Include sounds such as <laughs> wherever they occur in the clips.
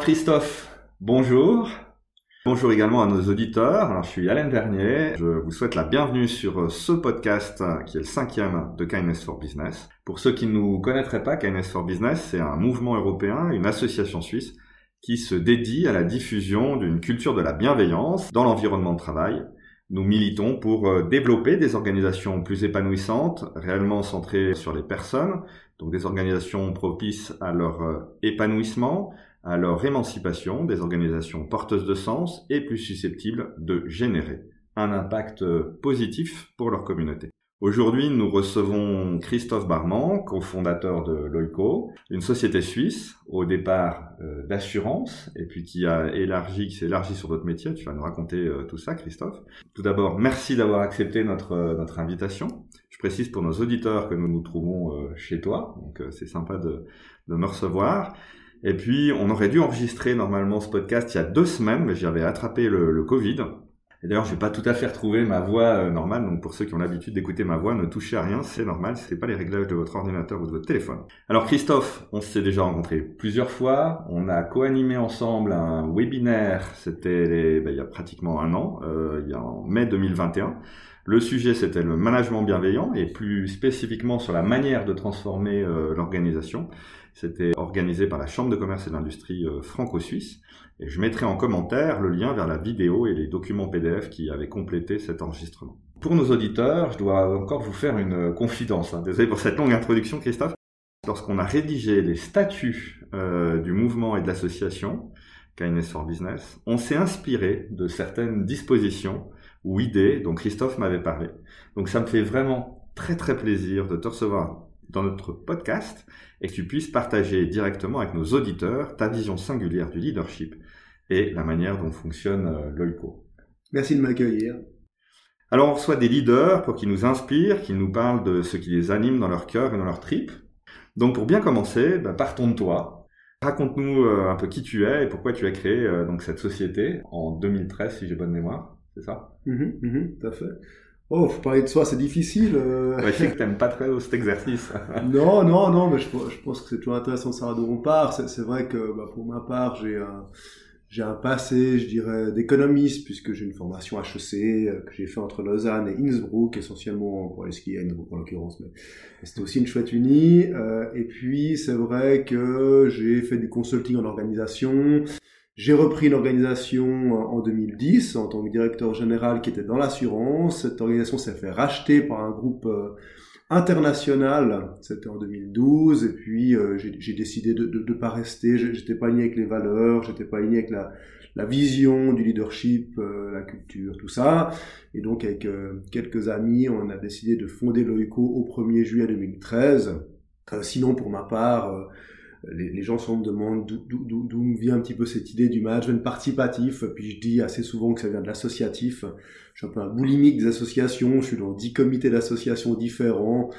Christophe, bonjour. Bonjour également à nos auditeurs. Je suis Alain Vernier. Je vous souhaite la bienvenue sur ce podcast qui est le cinquième de Kindness for Business. Pour ceux qui ne nous connaîtraient pas, Kindness for Business, c'est un mouvement européen, une association suisse qui se dédie à la diffusion d'une culture de la bienveillance dans l'environnement de travail. Nous militons pour euh, développer des organisations plus épanouissantes, réellement centrées sur les personnes, donc des organisations propices à leur euh, épanouissement, à leur émancipation, des organisations porteuses de sens et plus susceptibles de générer un impact euh, positif pour leur communauté. Aujourd'hui, nous recevons Christophe Barman, cofondateur de Loico, une société suisse, au départ euh, d'assurance, et puis qui a élargi, qui s'est élargi sur d'autres métiers. Tu vas nous raconter euh, tout ça, Christophe. Tout d'abord, merci d'avoir accepté notre, notre invitation. Je précise pour nos auditeurs que nous nous trouvons chez toi, donc c'est sympa de me recevoir. Et puis, on aurait dû enregistrer normalement ce podcast il y a deux semaines, mais j'avais attrapé le, Covid. Et d'ailleurs, je vais pas tout à fait retrouver ma voix euh, normale. Donc, pour ceux qui ont l'habitude d'écouter ma voix, ne touchez à rien, c'est normal. Ce n'est pas les réglages de votre ordinateur ou de votre téléphone. Alors, Christophe, on s'est déjà rencontré plusieurs fois. On a co-animé ensemble un webinaire. C'était ben, il y a pratiquement un an, euh, il y a en mai 2021. Le sujet, c'était le management bienveillant et plus spécifiquement sur la manière de transformer euh, l'organisation. C'était organisé par la Chambre de commerce et d'industrie euh, franco-suisse. Et je mettrai en commentaire le lien vers la vidéo et les documents PDF qui avaient complété cet enregistrement. Pour nos auditeurs, je dois encore vous faire une confidence. Hein. Désolé pour cette longue introduction, Christophe. Lorsqu'on a rédigé les statuts euh, du mouvement et de l'association, Kindness for Business, on s'est inspiré de certaines dispositions ou idées dont Christophe m'avait parlé. Donc ça me fait vraiment très très plaisir de te recevoir dans notre podcast et que tu puisses partager directement avec nos auditeurs ta vision singulière du leadership et la manière dont fonctionne euh, l'OICO. Merci de m'accueillir. Alors on reçoit des leaders pour qu'ils nous inspirent, qu'ils nous parlent de ce qui les anime dans leur cœur et dans leur trip. Donc pour bien commencer, bah, partons de toi. Raconte-nous euh, un peu qui tu es et pourquoi tu as créé euh, donc cette société en 2013 si j'ai bonne mémoire, c'est ça? Mmh, mmh, Tout à fait. Oh, faut parler de soi, c'est difficile. Euh... Ouais, je sais que t'aimes pas très cet exercice. <laughs> non, non, non, mais je, je pense que c'est toujours intéressant de savoir d'où on part. C'est vrai que bah, pour ma part, j'ai un, j'ai un passé, je dirais, d'économiste, puisque j'ai une formation HEC euh, que j'ai fait entre Lausanne et Innsbruck, essentiellement pour les skier, en l'occurrence, mais c'était aussi une chouette unie. Euh, et puis, c'est vrai que j'ai fait du consulting en organisation. J'ai repris une organisation en 2010 en tant que directeur général qui était dans l'assurance. Cette organisation s'est fait racheter par un groupe euh, international, c'était en 2012, et puis euh, j'ai décidé de ne pas rester, j'étais pas aligné avec les valeurs, j'étais pas aligné avec la, vision du leadership, euh, la culture, tout ça. Et donc avec quelques amis, on a décidé de fonder l'OICO au 1er juillet 2013. sinon, pour ma part, les, gens se demandent d'où me vient un petit peu cette idée du management participatif. Puis je dis assez souvent que ça vient de l'associatif. Je suis un peu un boulimique des associations. Je suis dans dix comités d'associations différents.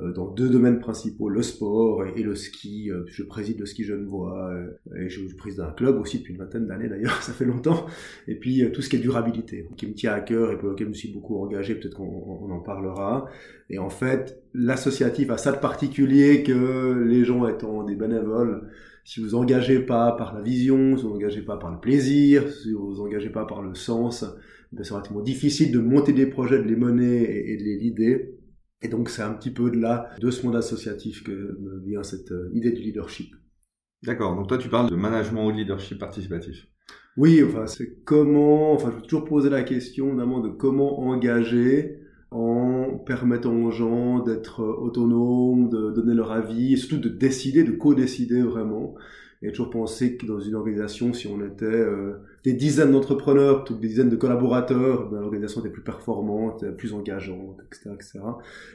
Euh, dans deux domaines principaux, le sport et, le ski. Euh, je préside le ski Genevois euh, et je, préside un club aussi depuis une vingtaine d'années d'ailleurs, <laughs> ça fait longtemps. Et puis tout ce qui est durabilité, qui me tient à cœur et pour lequel je me suis beaucoup engagé, peut-être qu'on en parlera. Et en fait, l'associatif a ça de particulier que les gens étant des bénévoles, si vous engagez pas par la vision, si vous engagez pas par le plaisir, si vous engagez pas par le sens, ben c'est relativement difficile de monter des projets, de les mener et de les lider. Et donc c'est un petit peu de là, de ce monde associatif que me vient cette euh, idée du leadership. D'accord, donc toi tu parles de management ou de leadership participatif. Oui, enfin c'est comment, enfin je veux toujours poser la question notamment de comment engager en permettant aux gens d'être autonomes, de donner leur avis, et surtout de décider, de co-décider vraiment. Et toujours penser que dans une organisation, si on était euh, des dizaines d'entrepreneurs, toutes des dizaines de collaborateurs, ben, l'organisation était plus performante, plus engageante, etc. etc.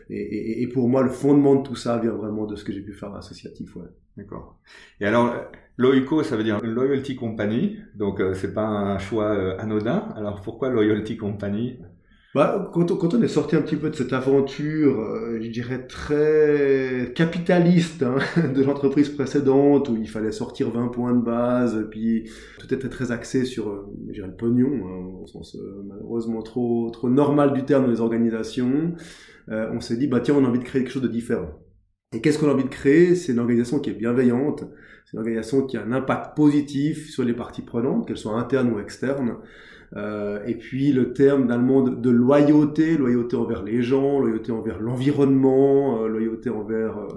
Et, et, et, pour moi, le fondement de tout ça vient vraiment de ce que j'ai pu faire associatif. Ouais. D'accord. Et alors, Loyco, ça veut dire Loyalty Company, donc euh, c'est pas un choix euh, anodin. Alors pourquoi Loyalty Company? Bah, quand, on, est sorti un petit peu de cette aventure, euh, je dirais très capitaliste hein, <laughs> de l'entreprise précédente, où il fallait sortir 20 points de base, puis tout était très axé sur euh, je dirais, le pognon, hein, au sens euh, malheureusement trop, trop normal du terme dans les organisations, on s'est dit, bah tiens, on a envie de créer quelque chose de différent. Et qu'est-ce qu'on a envie de créer? C'est une organisation qui est bienveillante, c'est une organisation qui a un impact positif sur les parties prenantes, qu'elles soient internes ou externes. Euh, et puis le terme d'allemand de, loyauté, loyauté envers les gens, loyauté envers l'environnement, euh, loyauté envers euh,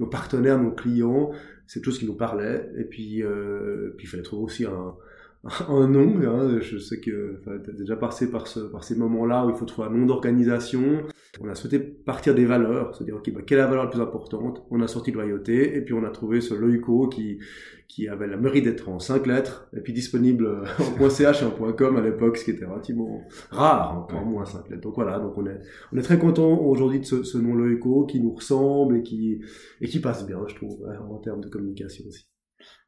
nos partenaires, nos clients, c'est tout ce qui nous parlait. Et puis, euh, puis il fallait trouver aussi un, <laughs> un nom. Hein. Je sais que tu as déjà passé par, ce, par ces moments-là où il faut trouver un nom d'organisation. On a souhaité partir des valeurs, se dire ok, bah, quelle est la valeur la plus importante? On a sorti loyauté et puis on a trouvé ce loico qui, qui avait la mérite d'être en cinq lettres et puis disponible <laughs> en .ch et en .com à l'époque, ce qui était relativement rare, encore moins cinq lettres. Donc voilà, donc on est, on est très content aujourd'hui de ce, ce nom loico qui nous ressemble et qui, et qui passe bien, je trouve, en termes de communication aussi.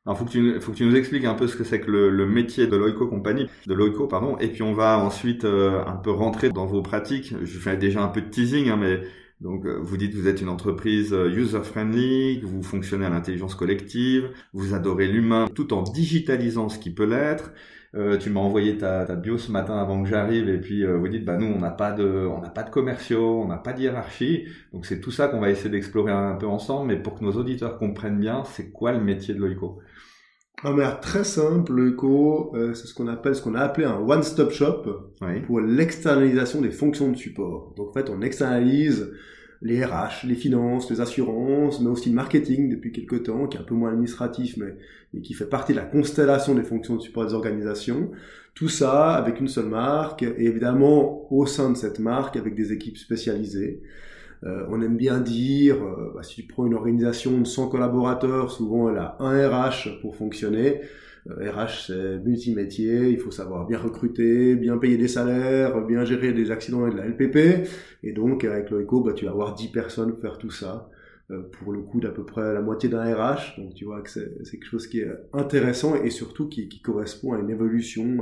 Alors, faut que tu, faut que tu nous expliques un peu ce que c'est que le, le, métier de Loico Compagnie, de Loico, pardon, et puis on va ensuite euh, un peu rentrer dans vos pratiques. Je fais déjà un peu de teasing, hein, mais donc euh, vous dites vous êtes une entreprise euh, user-friendly, vous fonctionnez à l'intelligence collective, vous adorez l'humain, tout en digitalisant ce qui peut l'être. Euh, tu m'as envoyé ta, ta, bio ce matin avant que j'arrive et puis vous dites bah nous on n'a pas de on n'a pas de commerciaux, on n'a pas de hiérarchie. Donc c'est tout ça qu'on va essayer d'explorer un peu ensemble mais pour que nos auditeurs comprennent bien, c'est quoi le métier de Loico de manière très simple, le euh, c'est ce qu'on appelle, ce qu'on a appelé un one-stop shop pour l'externalisation des fonctions de support. Donc en fait, on externalise les RH, les finances, les assurances, mais aussi le marketing depuis quelques temps, qui est un peu moins administratif, mais, mais qui fait partie de la constellation des fonctions de support des organisations. Tout ça avec une seule marque, et évidemment au sein de cette marque avec des équipes spécialisées. Euh, on aime bien dire, euh, bah, si tu prends une organisation de 100 collaborateurs, souvent elle a un RH pour fonctionner. RH, euh, c'est multimétier, il faut savoir bien recruter, bien payer des salaires, bien gérer des accidents et de la LPP. Et donc, avec l'OECO, bah, tu vas avoir 10 personnes pour faire tout ça, pour le coût d'à peu près la moitié d'un RH. Donc, tu vois que c'est quelque chose qui est intéressant et surtout qui, qui correspond à une évolution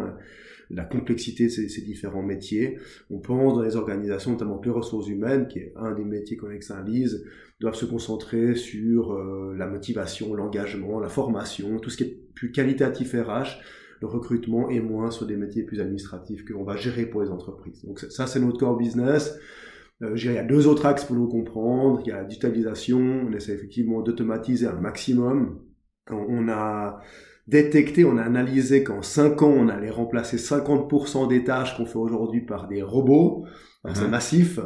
la complexité de ces, différents métiers. On pense dans les organisations, notamment que les ressources humaines, qui est un des métiers qu'on externalise, doivent se concentrer sur euh, la motivation, l'engagement, la formation, tout ce qui est plus qualitatif RH, le recrutement et moins sur des métiers plus administratifs que l'on va gérer pour les entreprises. Donc ça, c'est notre core business. Euh, il y a deux autres axes pour nous comprendre. Il y a la digitalisation. On essaie effectivement d'automatiser un maximum. On a détecté, on a analysé qu'en 5 ans, on allait remplacer 50% des tâches qu'on fait aujourd'hui par des robots. C'est uh-huh. massif.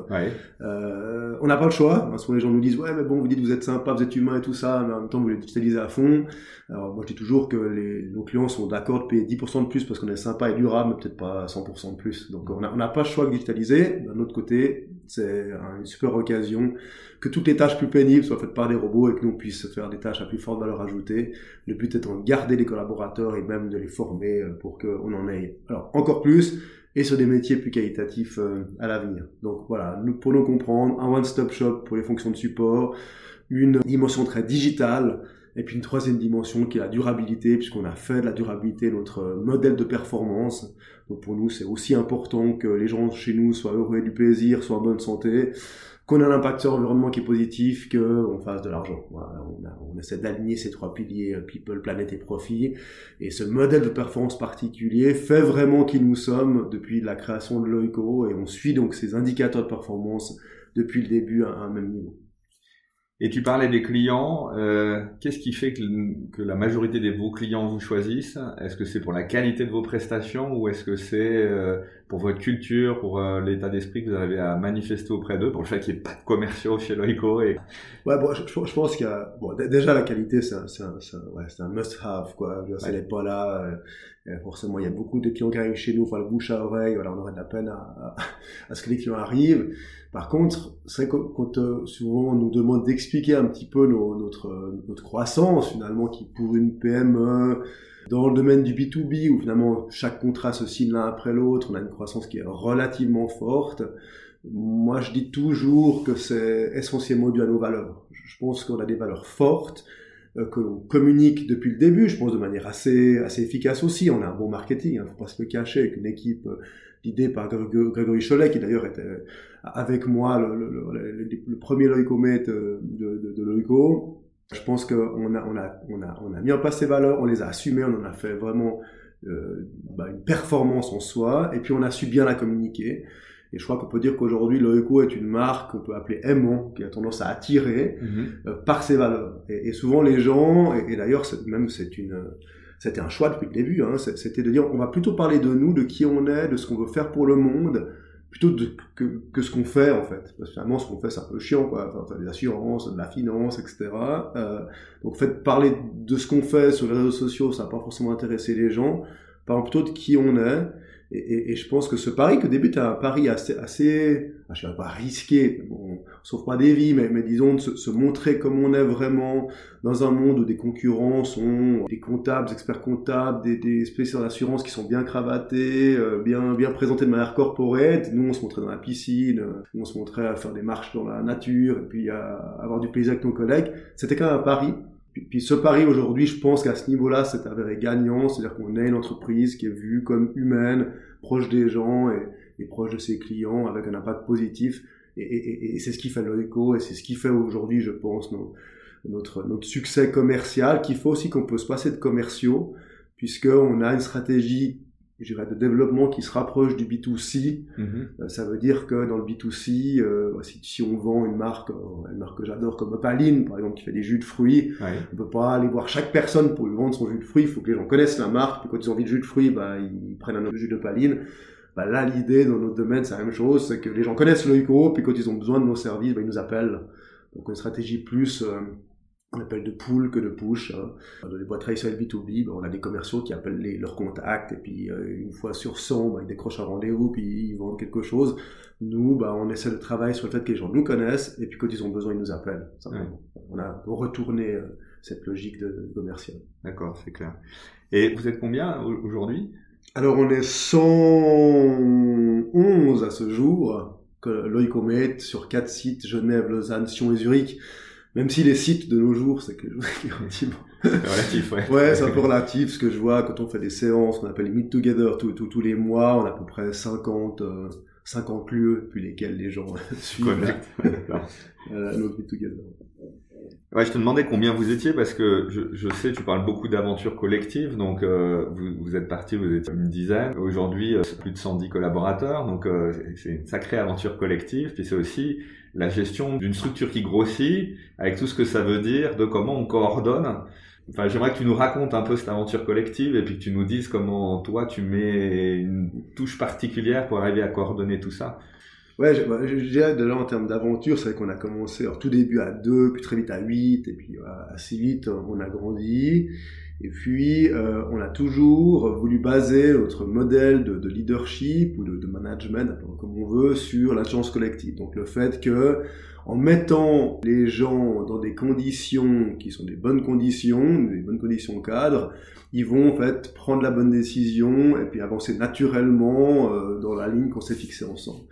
Euh, on n'a pas le choix. Parce que les gens nous disent, ouais, mais bon, vous dites vous êtes sympa, vous êtes humain et tout ça, mais en même temps, vous les digitalisez à fond. Alors, moi, je dis toujours que les, nos clients sont d'accord de payer 10% de plus parce qu'on est sympa et durable, mais peut-être pas 100% de plus. Donc, on n'a pas le choix de digitaliser. D'un autre côté, c'est une super occasion que toutes les tâches plus pénibles soient faites par des robots et que nous puissions faire des tâches à plus forte valeur ajoutée. Le but étant de garder les collaborateurs et même de les former euh, pour qu'on en ait alors encore plus et sur des métiers plus qualitatifs euh, à l'avenir. Donc voilà, pour nous comprendre, un one-stop shop pour les fonctions de support, une dimension très digitale, et puis une troisième dimension qui est la durabilité, puisqu'on a fait de la durabilité notre modèle de performance. Donc pour nous, c'est aussi important que les gens chez nous soient heureux et du plaisir, soient en bonne santé qu'on a un impact sur l'environnement qui est positif, qu'on fasse de l'argent. Voilà, on, on, essaie d'aligner ces trois piliers, euh, people, planète et profit. Et ce modèle de performance particulier fait vraiment qui nous sommes depuis la création de l'OICO et on suit donc ces indicateurs de performance depuis le début à un même niveau. Et tu parlais des clients. Euh, Qu'est-ce qui fait que, la majorité de vos clients vous choisissent? Est-ce que c'est pour la qualité de vos prestations ou est-ce que c'est euh, pour votre culture, pour euh, l'état d'esprit que vous arrivez à manifester auprès d'eux, pour le fait qu'il n'y ait pas de commerciaux chez Loico et... Ouais, bon, je, je pense qu'il y a... Bon, déjà, la qualité, c'est un, un, ouais, un must-have, quoi. Ouais. elle n'est pas là, euh, forcément, il y a beaucoup de clients qui arrivent chez nous, enfin, le bouche à oreille, voilà, on aurait de la peine à, à, à ce que les clients arrivent. Par contre, c'est vrai que quand euh, souvent on nous demande d'expliquer un petit peu notre, notre croissance, finalement, qui pour une PME, dans le domaine du B2B, où finalement chaque contrat se signe l'un après l'autre, on a une croissance qui est relativement forte. Moi, je dis toujours que c'est essentiellement dû à nos valeurs. Je pense qu'on a des valeurs fortes, euh, que l'on communique depuis le début, je pense de manière assez, efficace aussi. On a un bon marketing, hein, faut pas se le cacher, avec une équipe euh, l'idée par Grégory Cholet, qui d'ailleurs était euh, avec moi le, premier Loïcomet de, de, de Loïco. Je pense qu'on a, on a, on a, on a mis en place ces valeurs, on les a assumées, on en a fait vraiment euh, bah, une performance en soi, et puis on a su bien la communiquer. Et je crois qu'on peut dire qu'aujourd'hui, Loeco est une marque qu'on peut appeler aimant, qui a tendance à attirer euh, par ses valeurs. Et, et, souvent les gens, et, et d'ailleurs même c'est une, c'était un choix depuis le début, hein, c'était de dire on va plutôt parler de nous, de qui on est, de ce qu'on veut faire pour le monde, plutôt que, que ce qu'on fait en fait. Parce que finalement, ce qu'on fait, c'est un peu chiant, quoi. Enfin, enfin, des assurances, de la finance, etc. Euh, donc, fait, parler de ce qu'on fait sur les réseaux sociaux, ça n'a pas forcément intéressé les gens. Parlons plutôt de qui on est. Et, je pense que ce pari, que début, un pari assez, assez je ne pas risqué, bon, sauf pas des vies, mais, disons de se, se, montrer comme on est vraiment dans un monde où des concurrents sont des comptables, des experts comptables, des, des spécialistes d'assurance qui sont bien cravatés, euh, bien, bien présentés de manière corporate. Nous, on se montrait dans la piscine, euh, on se montrait à faire des marches dans la nature, et puis à avoir du plaisir avec nos collègues. C'était quand même un pari. Puis, ce pari aujourd'hui, je pense qu'à ce niveau-là, c'est avéré gagnant, c'est-à-dire qu'on est une entreprise qui est vue comme humaine, proche des gens et, proche de ses clients, avec un impact positif. Et, c'est ce qui fait l'ECO et c'est ce qui fait aujourd'hui, je pense, notre, notre succès commercial, qu'il faut aussi qu'on peut se passer de commerciaux, puisqu'on a une stratégie je dirais, de développement qui se rapproche du B2C. Mm-hmm. ça veut dire que dans le B2C, euh, si, si, on vend une marque, euh, une marque que j'adore comme Opaline, par exemple, qui fait des jus de fruits, ouais. on peut pas aller voir chaque personne pour lui vendre son jus de fruits. Il faut que les gens connaissent la marque. Puis quand ils ont envie de jus de fruits, bah, ils prennent un autre jus d'Opaline. Bah, là, l'idée dans notre domaine, c'est la même chose. C'est que les gens connaissent le ICO, puis quand ils ont besoin de nos services, bah, ils nous appellent. Donc une stratégie plus... Euh, on appelle de pull que de push. Hein. Dans les boîtes traditionnelles B2B, ben, on a des commerciaux qui appellent les, leurs contacts et puis euh, une fois sur 100, ben, ils décrochent un rendez-vous puis ils vendent quelque chose. Nous, ben, on essaie de travailler sur le fait que les gens nous connaissent et puis quand ils ont besoin, ils nous appellent. Ouais. On a retourné euh, cette logique de, commercial. D'accord, c'est clair. Et vous êtes combien aujourd'hui? Alors on est 111 à ce jour que Loïcomet sur quatre sites Genève, Lausanne, Sion et Zurich. Même si les sites de nos jours, c'est que relativement. relatif, ouais. ouais, c'est un peu relatif. Ce que je vois quand on fait des séances, on appelle les Meet Together tous, les mois, on a à peu près 50, euh, 50 lieux depuis lesquels les gens <laughs> suivent <laughs> euh, notre Meet Together. Ouais, je te demandais combien vous étiez parce que je, je sais, tu parles beaucoup d'aventures collectives, donc euh, vous, vous, êtes parti, vous êtes une dizaine. Aujourd'hui, euh, plus de 110 collaborateurs, donc euh, c'est une sacrée aventure collective. Puis c'est aussi la gestion d'une structure qui grossit, avec tout ce que ça veut dire, de comment on coordonne. Enfin, j'aimerais que tu nous racontes un peu cette aventure collective et puis que tu nous dises comment toi tu mets une touche particulière pour arriver à coordonner tout ça. Ouais, je, bah, je, dirais de là en termes d'aventure, c'est qu'on a commencé alors tout début à 2, puis très vite à 8, et puis assez vite on a grandi. Et puis euh, on a toujours voulu baser notre modèle de, de leadership ou de, de, management, comme on veut, sur l'intelligence collective. Donc le fait que en mettant les gens dans des conditions qui sont des bonnes conditions, des bonnes conditions cadres, ils vont en fait prendre la bonne décision et puis avancer naturellement euh, dans la ligne qu'on s'est fixée ensemble.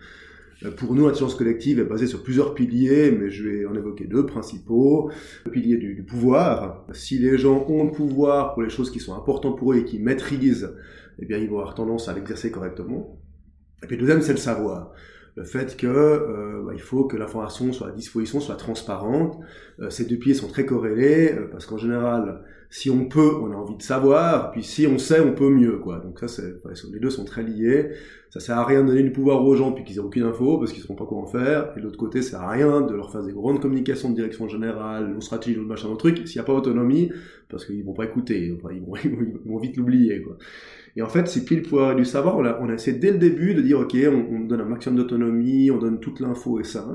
Euh, pour nous, l'intelligence collective est basée sur plusieurs piliers, mais je vais en évoquer deux principaux. Le pilier du, pouvoir. Si les gens ont le pouvoir pour les choses qui sont importantes pour eux et qui maîtrisent, eh bien, ils vont avoir tendance à l'exercer correctement. Et puis le deuxième, c'est le savoir le fait que euh, bah, il faut que l'information soit à disposition, soit transparente. Euh, ces deux piliers sont très corrélés euh, parce qu'en général, si on peut, on a envie de savoir, puis si on sait, on peut mieux, quoi. Donc ça, c'est, les deux sont très liés. Ça sert à rien de donner du pouvoir aux gens puis qu'ils aient aucune info parce qu'ils sauront pas quoi en faire. Et de l'autre côté, ça sert à rien de leur faire des grandes communications de direction générale, nos stratégies, nos machin, nos trucs, s'il n'y a pas d'autonomie, parce qu'ils vont pas écouter, enfin, ils, vont, <laughs> ils vont vite l'oublier, quoi. Et en fait, c'est pile le pouvoir du savoir. On a, on a essayé dès le début de dire, OK, on, on donne un maximum d'autonomie, on donne toute l'info et ça.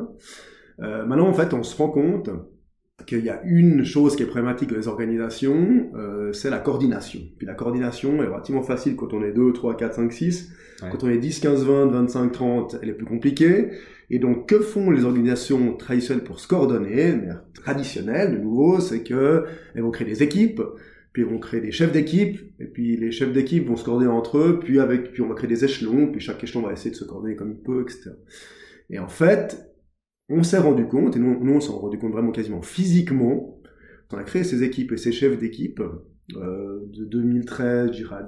Euh, maintenant, en fait, on se rend compte qu'il y a une chose qui est problématique dans les organisations, euh, c'est la coordination. Puis la coordination est relativement facile quand on est 2, 3, 4, 5, 6. Ouais. Quand on est 10, 15, 20, 25, 30, elle est plus compliquée. Et donc, que font les organisations traditionnelles pour se coordonner, traditionnelles, de nouveau, c'est que elles vont créer des équipes, puis ils vont créer des chefs d'équipe, et puis les chefs d'équipe vont se coordonner entre eux, puis avec, puis on va créer des échelons, puis chaque échelon va essayer de se coordonner comme il peut, etc. Et en fait, on s'est rendu compte, et nous, nous on s'est rendu compte vraiment quasiment physiquement, on a créé ces équipes et ces chefs d'équipe euh, de 2013, je à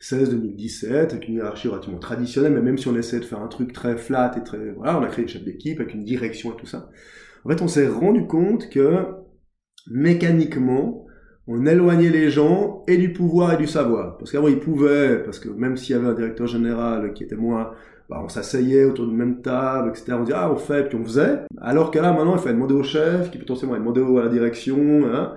2016-2017, avec une hiérarchie relativement traditionnelle, mais même si on essaie de faire un truc très flat et très... Voilà, on a créé des chefs d'équipe avec une direction et tout ça. En fait, on s'est rendu compte que mécaniquement, on éloignait les gens et du pouvoir et du savoir. Parce qu'avant, ils pouvaient, parce que même s'il y avait un directeur général qui était moins bah, on s'asseyait autour d'une même table, etc. On disait, ah, on fait, puis on faisait. Alors que là, maintenant, il fallait demander au chef, qui potentiellement demander à la direction, hein.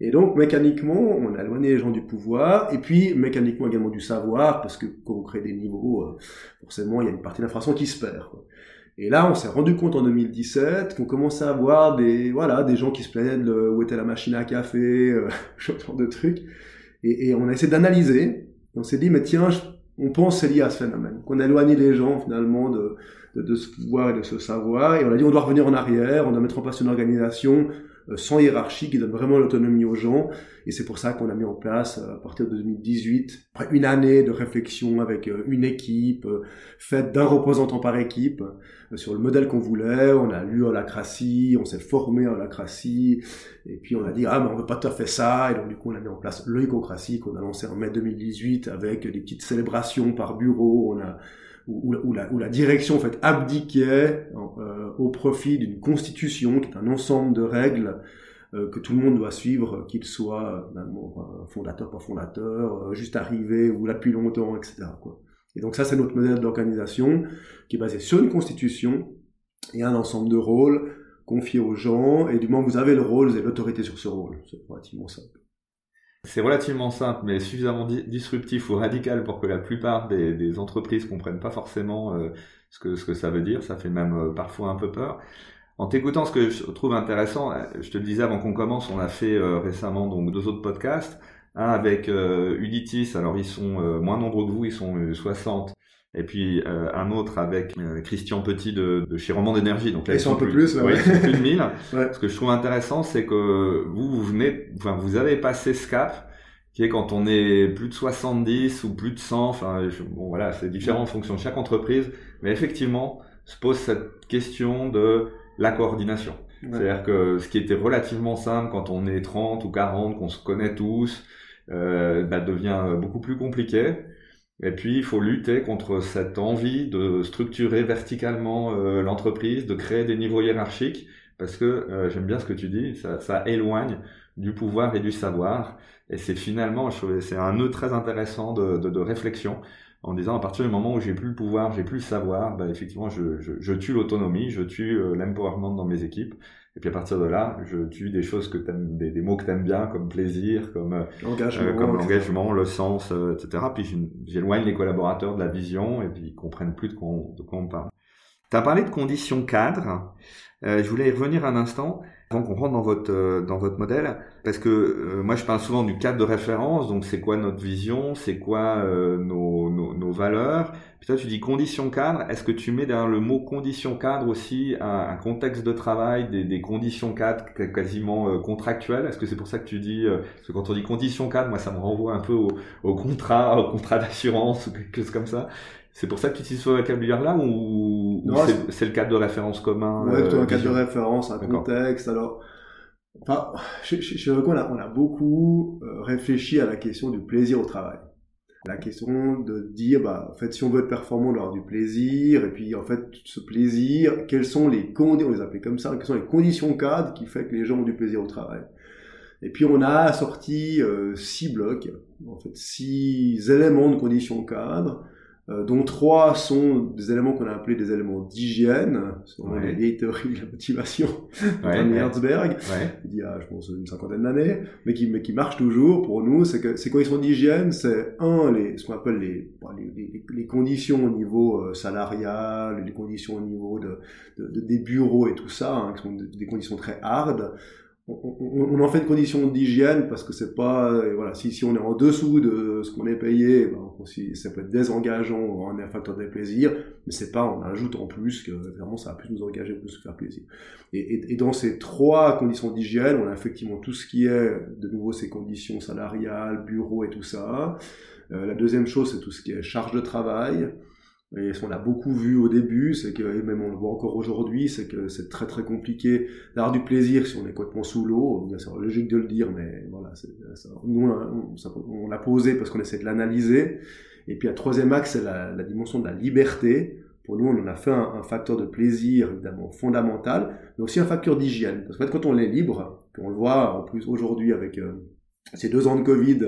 Et donc, mécaniquement, on a éloigné les gens du pouvoir, et puis, mécaniquement également du savoir, parce que quand on crée des niveaux, euh, forcément, il y a une partie de qui se perd. Et là, on s'est rendu compte en 2017 qu'on commençait à avoir des, voilà, des gens qui se plaignaient de où était la machine à café, euh, <laughs> genre de trucs. Et, et on a essayé d'analyser. On s'est dit, mais tiens, on pense c'est lié à ce phénomène, qu'on a éloigné les gens finalement de, de, de, ce pouvoir et de ce savoir, et on a dit on doit revenir en arrière, on doit mettre en place une organisation sans hiérarchie qui donne vraiment l'autonomie aux gens. Et c'est pour ça qu'on a mis en place, euh, à partir de 2018, après une année de réflexion avec euh, une équipe, faite d'un représentant par équipe, sur le modèle qu'on voulait. On a lu Holacratie, on s'est formé en Holacratie, et puis on a dit, ah, mais on veut pas tout à fait ça. Et donc, du coup, on a mis en place l'Ecocratie qu'on a lancé en mai 2018 avec des petites célébrations par bureau. On a où, où, la, où, la, direction en fait abdiquait euh, au profit d'une constitution qui est un ensemble de règles euh, que tout le monde doit suivre, qu'il soit euh, fondateur, pas fondateur, juste arrivé ou là depuis longtemps, etc. Quoi. Et donc ça, c'est notre modèle d'organisation qui est basé sur une constitution et un ensemble de rôles confiés aux gens. Et du moment vous avez le rôle, vous avez l'autorité sur ce rôle. C'est relativement simple. C'est relativement simple, mais suffisamment disruptif ou radical pour que la plupart des, des entreprises comprennent pas forcément euh, ce, que, ce que ça veut dire. Ça fait même euh, parfois un peu peur. En t'écoutant, ce que je trouve intéressant, euh, je te le disais avant qu'on commence, on a fait récemment donc deux autres podcasts. Un avec Uditis, alors ils sont moins nombreux que vous, ils sont 60 et puis euh, un autre avec euh, Christian Petit de, de chez Roman d'énergie. Donc là, ils, sont, un peu plus, là, ouais. plus de 1000. <laughs> ouais. Ce que je trouve intéressant, c'est que vous, vous venez, enfin, vous avez passé ce cap, qui est quand on est plus de 70 ou plus de 100. Enfin, bon, voilà, c'est différent en fonction de chaque entreprise, mais effectivement, se pose cette question de la coordination. C'est-à-dire que ce qui était relativement simple quand on est 30 ou 40, qu'on se connaît tous, euh, bah, devient beaucoup plus compliqué. Et puis, il faut lutter contre cette envie de structurer verticalement euh, l'entreprise, de créer des niveaux hiérarchiques, parce que euh, j'aime bien ce que tu dis, ça, ça, éloigne du pouvoir et du savoir. Et c'est finalement, c'est un nœud très intéressant de, de, de, réflexion, en disant à partir du moment où j'ai plus le pouvoir, j'ai plus le savoir, bah, effectivement, je, je, je tue l'autonomie, je tue euh, l'empowerment dans mes équipes. Et puis à partir de là, je tue des choses que t'aimes, des, des mots que t'aimes bien, comme plaisir, comme euh, l'engagement, comme l'engagement, le sens, euh, etc. Puis j'éloigne les collaborateurs de la vision et puis ils comprennent plus de quoi on, de quoi on parle. Tu as parlé de conditions cadres. Euh, je voulais y revenir un instant avant qu'on rentre dans votre euh, dans votre modèle, parce que euh, moi je parle souvent du cadre de référence, donc c'est quoi notre vision, c'est quoi euh, nos, nos, nos, valeurs. Puis toi tu dis conditions cadre, est-ce que tu mets derrière le mot conditions cadre aussi un, un contexte de travail, des, des conditions cadres quasiment contractuelles? Est-ce que c'est pour ça que tu dis, parce que quand on dit conditions cadre, moi ça me renvoie un peu au, au contrat, au contrat d'assurance ou quelque chose comme ça. C'est pour ça que tu utilises ce vocabulaire-là ou, c'est le cadre de référence commun euh, un cadre de référence, un contexte. Alors, enfin, chez, chez on a, beaucoup euh, réfléchi à la question du plaisir au travail. La question de dire, bah, en fait, si on veut être performant, on du plaisir, et puis, en fait, ce plaisir, quelles sont les conditions, on les appelle comme ça, quelles sont les conditions cadres qui fait que les gens ont du plaisir au travail. Et puis on a sorti euh, six blocs, en fait six éléments de conditions cadres dont trois sont des éléments qu'on a appelés des éléments d'hygiène, selon ouais. les vieilles théories de la motivation <laughs> ouais, de Herzberg, ouais. il y a, je pense, une cinquantaine d'années, mais qui, mais qui marche toujours pour nous, c'est que ces conditions d'hygiène, c'est un, les, ce qu'on appelle les, les, les, les, conditions au niveau euh, salarial, les conditions au niveau de, de, de, des bureaux et tout ça, hein, qui sont des conditions très hardes, on, en fait une condition d'hygiène parce que c'est pas voilà si, si on est en dessous de ce qu'on est payé ben, ça peut être désengageant on un facteur de plaisir mais c'est pas on ajoute en plus que vraiment ça va plus nous engager plus nous faire plaisir. Et, et, et, dans ces trois conditions d'hygiène on a effectivement tout ce qui est de nouveau ces conditions salariales bureau et tout ça. Euh, la deuxième chose c'est tout ce qui est charge de travail et ce qu'on a beaucoup vu au début, c'est que, même on le voit encore aujourd'hui, c'est que c'est très très compliqué d'avoir du plaisir si on est complètement sous l'eau. C'est logique de le dire, mais voilà, nous on, l'a posé parce qu'on essaie de l'analyser. Et puis, la troisième axe, c'est la, dimension de la liberté. Pour nous, on en a fait un, un, facteur de plaisir évidemment fondamental, mais aussi un facteur d'hygiène. Parce que fait, quand on est libre, on le voit en plus aujourd'hui avec euh, ces deux ans de Covid,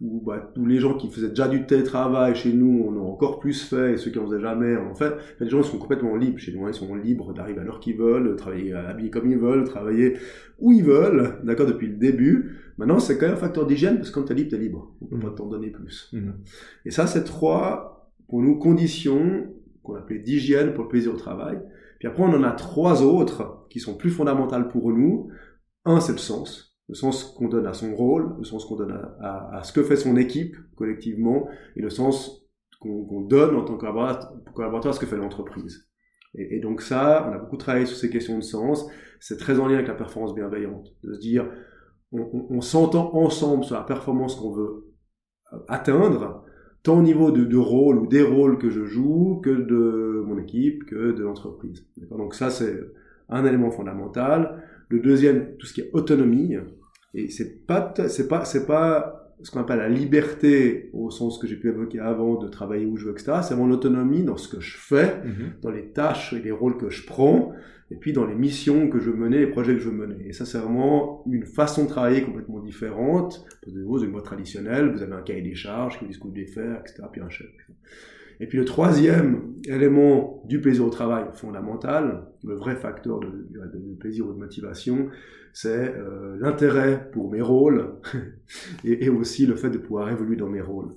où bah, tous les gens qui faisaient déjà du télétravail chez nous en ont encore plus fait, et ceux qui en faisaient jamais, en fait, les gens ils sont complètement libres chez nous, hein. ils sont libres d'arriver à l'heure qu'ils veulent, travailler habillés comme ils veulent, travailler où ils veulent, d'accord, depuis le début. Maintenant, c'est quand même un facteur d'hygiène, parce que quand t'es libre, t'es libre. On peut pas t'en donner plus. Mmh. Et ça, c'est trois, pour nous, conditions qu'on appelait d'hygiène pour le plaisir au travail. Puis après, on en a trois autres qui sont plus fondamentales pour nous. Un, c'est le sens. Le sens qu'on donne à son rôle, le sens qu'on donne à, ce que fait son équipe collectivement, et le sens qu'on donne en tant que collaborateur, à ce que fait l'entreprise. Et, donc ça, on a beaucoup travaillé sur ces questions de sens. C'est très en lien avec la performance bienveillante. De se dire, on, s'entend ensemble sur la performance qu'on veut euh, atteindre, tant au niveau de, rôle ou des rôles que je joue, que de mon équipe, que de l'entreprise. Donc ça, c'est un élément fondamental. Le deuxième, tout ce qui est autonomie. Et c'est pas, c'est pas, c'est pas ce qu'on appelle la liberté au sens que j'ai pu évoquer avant de travailler où je veux, etc. C'est mon autonomie dans ce que je fais, mm-hmm. dans les tâches et les rôles que je prends, et puis dans les missions que je veux mener, les projets que je veux mener. Et ça, c'est vraiment une façon de travailler complètement différente. Vous avez une boîte traditionnelle, vous avez un cahier des charges qui vous dit ce que vous devez faire, etc. Puis un chef. Et puis le troisième élément du plaisir au travail fondamental, le vrai facteur de, plaisir ou de motivation, c'est euh, l'intérêt pour mes rôles <laughs> et, aussi le fait de pouvoir évoluer dans mes rôles.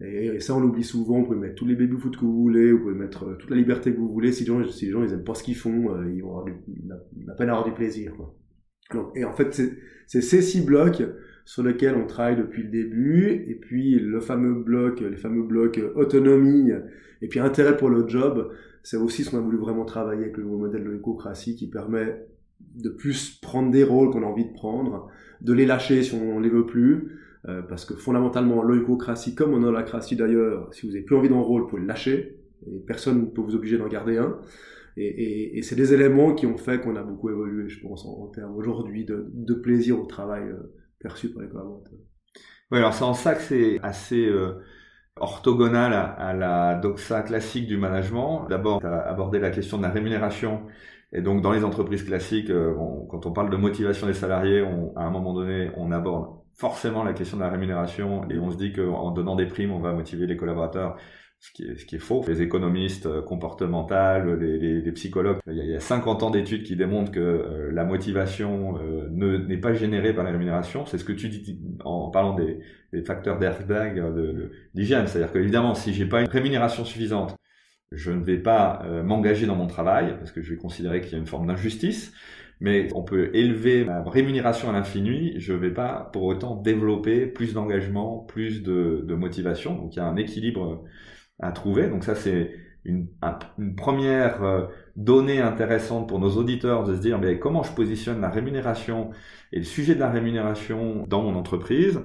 Et, ça, on l'oublie souvent. Vous pouvez mettre tous les baby-foot que vous voulez, vous pouvez mettre euh, toute la liberté que vous voulez. Si les gens, si les gens ils aiment pas ce qu'ils font, euh, ils vont avoir du, la, peine à avoir du plaisir. Et en fait, c'est ces six blocs sur lesquels on travaille depuis le début. Et puis, le fameux bloc, les fameux blocs autonomie et puis intérêt pour le job, c'est aussi ce qu'on a voulu vraiment travailler avec le nouveau modèle de l'écocratie qui permet de plus prendre des rôles qu'on a envie de prendre, de les lâcher si on les veut plus, euh, parce que fondamentalement, l'oïcocratie, comme en holacratie d'ailleurs, si vous n'avez plus envie d'un rôle, vous pouvez le lâcher, et personne ne peut vous obliger d'en garder un. Et, et, et c'est des éléments qui ont fait qu'on a beaucoup évolué, je pense, en, termes aujourd'hui de, de, plaisir au travail euh, perçu par les collaborateurs. Oui, alors c'est en ça que c'est assez euh, orthogonal à, la doxa classique du management. D'abord, tu as abordé la question de la rémunération. Et donc, dans les entreprises classiques, bon, quand on parle de motivation des salariés, on, à un moment donné, on aborde forcément la question de la rémunération et on se dit qu'en donnant des primes, on va motiver les collaborateurs. Ce qui, est, ce qui est faux. Les économistes euh, comportementaux, les, les, les psychologues, il y, a, il y, a, 50 ans d'études qui démontrent que euh, la motivation euh, n'est pas générée par la rémunération. C'est ce que tu dis en parlant des, des facteurs d'airbag d'hygiène. C'est-à-dire que évidemment, si j'ai pas une rémunération suffisante, je ne vais pas euh, m'engager dans mon travail parce que je vais considérer qu'il y a une forme d'injustice mais on peut élever ma rémunération à l'infini, je ne vais pas pour autant développer plus d'engagement, plus de, de, motivation. Donc il y a un équilibre à trouver. Donc ça c'est une, une, première euh, donnée intéressante pour nos auditeurs de se dire mais comment je positionne la rémunération et le sujet de la rémunération dans mon entreprise.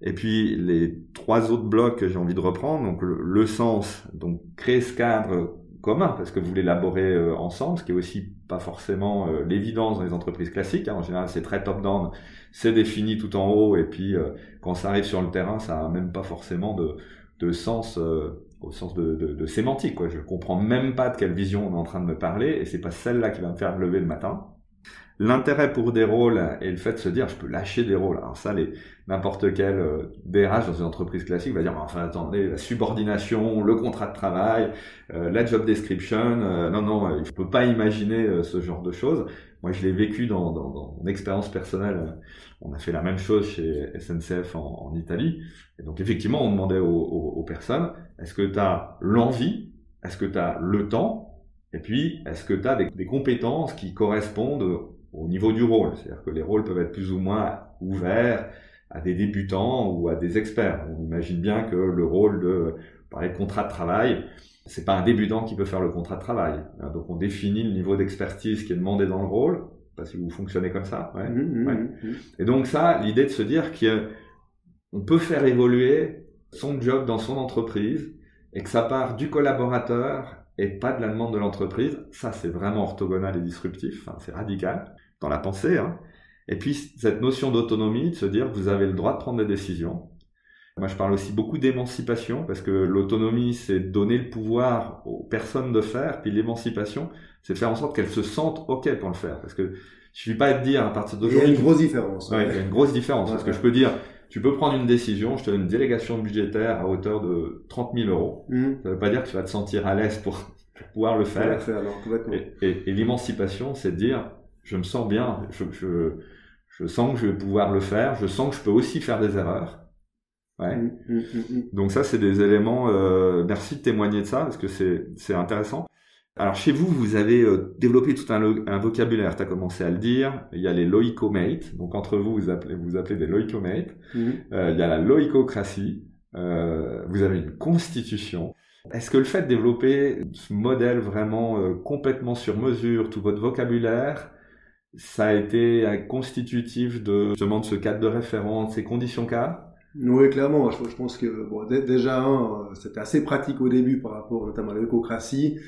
Et puis les trois autres blocs que j'ai envie de reprendre, donc le, le sens, donc créer ce cadre commun parce que vous l'élaborez euh, ensemble, ce qui est aussi pas forcément euh, l'évidence dans les entreprises classiques. Hein. En général, c'est très top-down, c'est défini tout en haut, et puis euh, quand ça arrive sur le terrain, ça a même pas forcément de, de sens au sens de, de, de, sémantique. Quoi. Je comprends même pas de quelle vision on est en train de me parler, et c'est pas celle-là qui va me faire lever le matin l'intérêt pour des rôles et le fait de se dire je peux lâcher des rôles. Alors ça, les n'importe quel euh, DRH dans une entreprise classique va dire enfin attendez la subordination, le contrat de travail, euh, la job description, euh, non non, je peux pas imaginer euh, ce genre de choses. Moi, je l'ai vécu dans, dans, dans, mon expérience personnelle. On a fait la même chose chez SNCF en, en Italie. Et donc effectivement, on demandait aux, aux, aux personnes est-ce que tu as l'envie, est-ce que tu as le temps? Et puis, est-ce que tu as des, des, compétences qui correspondent au niveau du rôle. C'est-à-dire que les rôles peuvent être plus ou moins ouverts à des débutants ou à des experts. On imagine bien que le rôle de parler de contrat de travail, c'est pas un débutant qui peut faire le contrat de travail. Donc on définit le niveau d'expertise qui est demandé dans le rôle. Pas si vous fonctionnez comme ça. Ouais. Mmh, mmh, ouais. Mmh, Et donc ça, l'idée de se dire qu'on peut faire évoluer son job dans son entreprise et que ça part du collaborateur et pas de la demande de l'entreprise, ça c'est vraiment orthogonal et disruptif, hein, c'est radical dans la pensée. Hein. Et puis cette notion d'autonomie, de se dire vous avez le droit de prendre des décisions. Moi je parle aussi beaucoup d'émancipation parce que l'autonomie c'est donner le pouvoir aux personnes de faire, puis l'émancipation c'est faire en sorte qu'elles se sentent ok pour le faire. Parce que je ne suis pas de dire à partir d'aujourd'hui. Il y a une grosse différence. Ouais, il y a une grosse différence ouais, parce que je peux dire tu peux prendre une décision, je te donne une délégation budgétaire à hauteur de 30 000 euros. Mmh. Ça veut pas dire que tu vas te sentir à l'aise pour, pour pouvoir le faire. faire, alors, complètement. Et, et- et l'émancipation, c'est de dire, je me sens bien, je, je, je sens que je vais pouvoir le faire, je sens que je peux aussi faire des erreurs. Ouais. Mmh, mmh, mmh, mmh. Donc ça, c'est des éléments. Euh, merci de témoigner de ça parce que c'est c'est intéressant. Alors chez vous, vous avez euh, développé tout un, vocabulaire. Tu as commencé à le dire. Il y a les loïcomates. Donc entre vous, vous appelez vous appelez des loïcomates. Mmh. Euh, il y a la loïcocratie. Euh, vous avez une constitution. Est-ce que le fait de développer ce modèle vraiment euh, complètement sur mesure, tout votre vocabulaire, ça a été constitutif de justement de ce cadre de référence, ces conditions cadres? Oui, clairement. Je, je pense que bon, déjà, c'était assez pratique au début par rapport notamment à l'écocratie.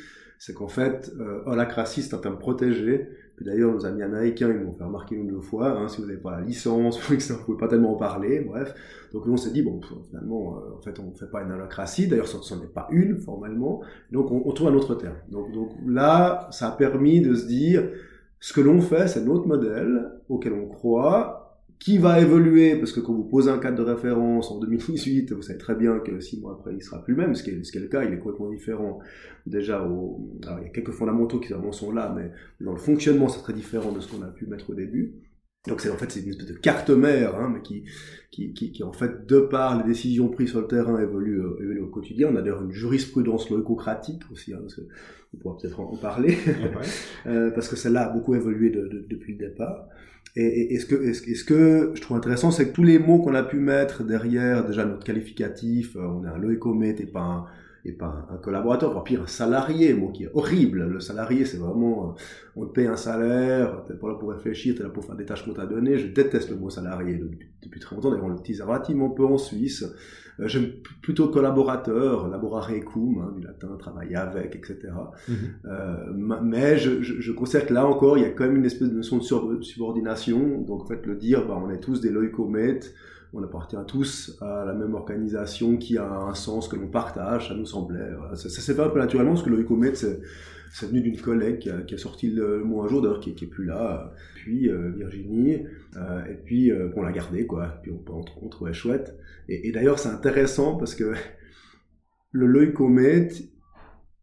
C'est qu'en fait, euh, holacratie, c'est un terme protégé. Puis d'ailleurs, nos amis américains, ils m'ont fait remarquer une ou deux fois, hein, si vous n'avez pas la licence, <laughs> vous ne pouvez pas tellement en parler, bref. Donc nous, on s'est dit, bon, finalement, euh, en fait, on ne fait pas une holacratie. D'ailleurs, ce n'est pas une, formellement. Donc on, on trouve un autre terme. Donc, donc là, ça a permis de se dire, ce que l'on fait, c'est notre modèle auquel on croit, qui va évoluer, parce que quand vous posez un cadre de référence en 2018, vous savez très bien que six mois après, il sera plus le même, ce qui est, ce qui est le cas, il est complètement différent. Déjà, au, alors, il y a quelques fondamentaux qui vraiment sont là, mais dans le fonctionnement, c'est très différent de ce qu'on a pu mettre au début. Donc c'est en fait c'est une espèce de carte mère, hein, mais qui, qui, qui, qui en fait de par les décisions prises sur le terrain évolue, euh, évolue au quotidien. On a d'ailleurs une jurisprudence loïcocratique aussi, hein, parce que on pourra peut-être en parler. <laughs> Euh, parce que celle-là a beaucoup évolué de- de- depuis le départ. Et, et, et ce que, ce, que je trouve intéressant, c'est que tous les mots qu'on a pu mettre derrière, déjà notre qualificatif, euh, on est un loïcomète et pas un, et pas un, collaborateur, voire pire un salarié, mot qui est horrible. Le salarié, c'est vraiment, euh, on te paye un salaire, t'es pas là pour réfléchir, t'es là pour faire des tâches qu'on t'a données. Je déteste le mot salarié depuis, depuis très longtemps. D'ailleurs, on l'utilise relativement peu en Suisse. Euh, J'aime plutôt collaborateur, laborare cum, hein, du latin, travailler avec, etc. Euh, ma- mais je, je, je considère que là encore, il y a quand même une espèce de notion de subordination. Donc, en fait, le dire, bah, on est tous des loïcomètes, on appartient tous à la même organisation qui a un sens que l'on partage, ça nous semblait. Ça, ça s'est fait un peu naturellement, parce que loïcomète, c'est c'est venu d'une collègue qui a, sorti le, le mot un jour, d'ailleurs, qui, qui est plus là, puis euh, Virginie, euh, et puis euh, on l'a gardé, quoi. Puis on, on, on trouvait chouette. Et, d'ailleurs, c'est intéressant parce que le loïcomète,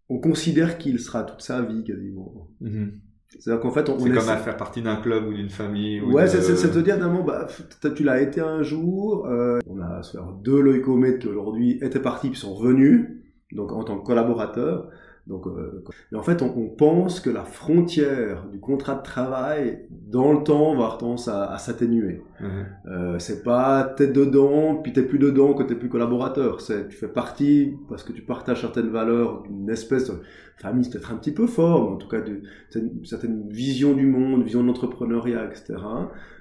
on considère qu'il sera toute sa vie quasiment. Mhm. C'est-à-dire qu'en fait, on, comme essaie- à faire partie d'un club ou d'une famille. ou Ouais, de- c'est c'est- c'est te dire, non, bah, f- tu l'as été un jour, euh, on a deux loïcomètes qui aujourd'hui étaient partis puis sont revenus, donc en tant que collaborateurs. Donc, euh, mais en fait, on, on pense que la frontière du contrat de travail, dans le temps, va avoir tendance à, à s'atténuer. Mhm. Euh, c'est pas t'es dedans, puis t'es plus dedans que t'es plus collaborateur. C'est tu fais partie parce que tu partages certaines valeurs d'une espèce de famille, c'est peut-être un petit peu fort, mais en tout cas d'une une certaine vision du monde, vision de l'entrepreneuriat, etc.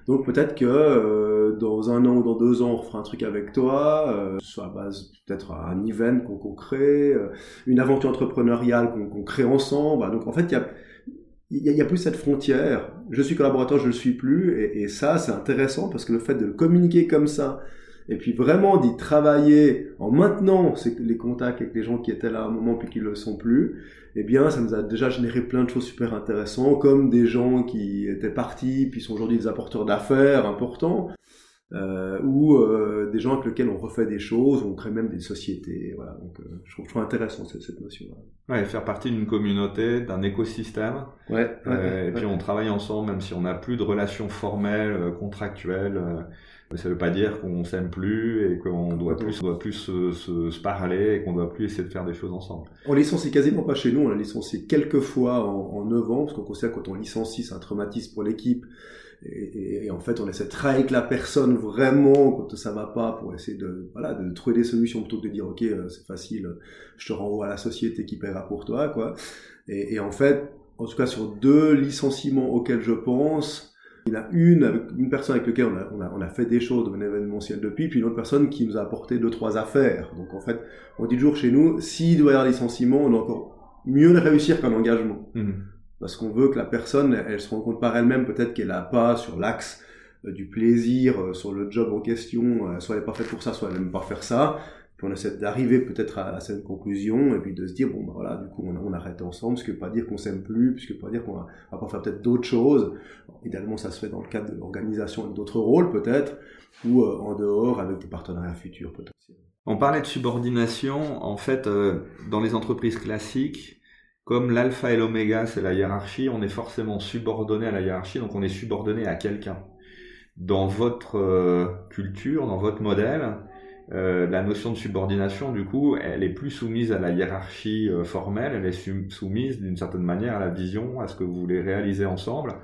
Donc peut-être que dans un an ou dans deux ans, on refera un truc avec toi, euh, sur la base peut-être un event qu'on crée, une aventure entrepreneuriale qu'on crée ensemble. Donc en fait, il y a il y, a, plus cette frontière. Je suis collaborateur, je le suis plus, et, et ça, c'est intéressant parce que le fait de le communiquer comme ça, et puis vraiment d'y travailler en maintenant les contacts avec les gens qui étaient là à un moment puis qui le sont plus, eh bien, ça nous a déjà généré plein de choses super intéressantes, comme des gens qui étaient partis puis sont aujourd'hui des apporteurs d'affaires importants, euh, ou euh, des gens avec lesquels on refait des choses, on crée même des sociétés. Voilà, donc euh, je, trouve, je trouve intéressant cette, cette notion. Ouais, faire partie d'une communauté, d'un écosystème. Ouais. Euh, et puis on travaille ensemble, même si on n'a plus de relations formelles, contractuelles. Euh, ça veut pas dire qu'on s'aime plus et qu'on doit plus, doit plus se, se, se parler et qu'on doit plus essayer de faire des choses ensemble. On licencie quasiment pas chez nous, on a licencié quelques fois en, en 9 ans, parce qu'on considère que quand on licencie, c'est un traumatisme pour l'équipe. Et, et- et en fait, on essaie de travailler avec la personne vraiment quand ça va pas pour essayer de, voilà, de trouver des solutions plutôt que de dire, OK, euh, c'est facile, je te renvoie à la société qui paiera pour toi, quoi. Et, et en fait, en tout cas, sur deux licenciements auxquels je pense, il y en a une avec une personne avec laquelle on a, on a, on a fait des choses de événementiel depuis, puis une autre personne qui nous a apporté deux, trois affaires. Donc en fait, on dit toujours chez nous, s'il doit y avoir licenciement, on a encore mieux le réussir qu'un engagement. Mhm. Parce qu'on veut que la personne, elle, elle se rende compte par elle-même, peut-être qu'elle n'a pas sur l'axe euh, du plaisir, euh, sur le job en question, euh, soit elle n'est pas faite pour ça, soit elle n'aime pas faire ça. On essaie d'arriver peut-être à, cette conclusion, et puis de se dire, bon, ben voilà, du coup, on, arrête ensemble, ce qui veut pas dire qu'on s'aime plus, qui veut pas dire qu'on va, va pas faire peut-être d'autres choses. idéalement, ça se fait dans le cadre de l'organisation avec d'autres rôles, peut-être, ou euh, en dehors avec des partenariats futurs, potentiels. On parlait de subordination, en fait, euh, dans les entreprises classiques, comme l'alpha et l'oméga, c'est la hiérarchie, on est forcément subordonné à la hiérarchie, donc on est subordonné à quelqu'un. Dans votre euh, culture, dans votre modèle, euh, la notion de subordination, du coup, elle est plus soumise à la hiérarchie euh, formelle, elle est soumise d'une certaine manière à la vision, à ce que vous voulez réaliser ensemble,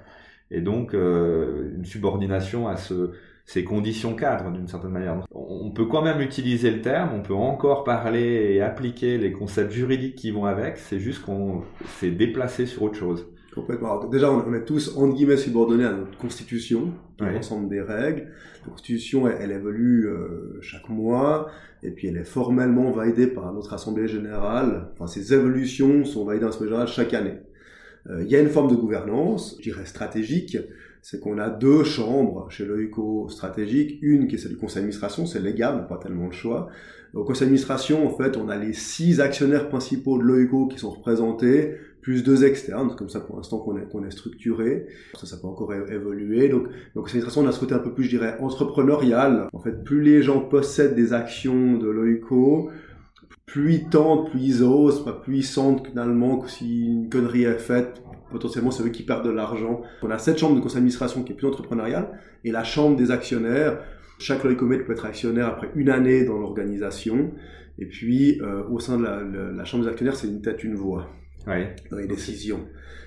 et donc euh, une subordination à ce, ces conditions cadres d'une certaine manière. On peut quand même utiliser le terme, on peut encore parler et appliquer les concepts juridiques qui vont avec, c'est juste qu'on s'est déplacé sur autre chose. Complètement. déjà, on, est tous, entre guillemets, subordonnés à notre constitution, l'ensemble des règles. La constitution, elle, évolue euh, chaque mois, et puis elle est formellement validée par notre assemblée générale. Enfin, ces évolutions sont validées en assemblée générale chaque année. Euh, il y a une forme de gouvernance, je dirais stratégique, c'est qu'on a deux chambres chez l'OICO stratégique, une qui est celle du conseil d'administration, c'est légal, pas tellement le choix. Au conseil d'administration, en fait, on a les six actionnaires principaux de l'OICO qui sont représentés, plus deux externes, comme ça pour l'instant qu'on est, qu'on est structuré. Ça, ça peut encore évoluer. Donc, donc cette façon, on a ce côté un peu plus, je dirais, entrepreneurial. En fait, plus les gens possèdent des actions de l'OICO, plus ils tentent, plus ils osent, plus ils sentent finalement que si une connerie est faite, potentiellement c'est eux qui perdent de l'argent. On a cette chambre de conseil d'administration qui est plus entrepreneuriale et la chambre des actionnaires. Chaque Loïcomé peut être actionnaire après une année dans l'organisation. Et puis, euh, au sein de la, la chambre des actionnaires, c'est une tête, une voix ouais. dans les décisions.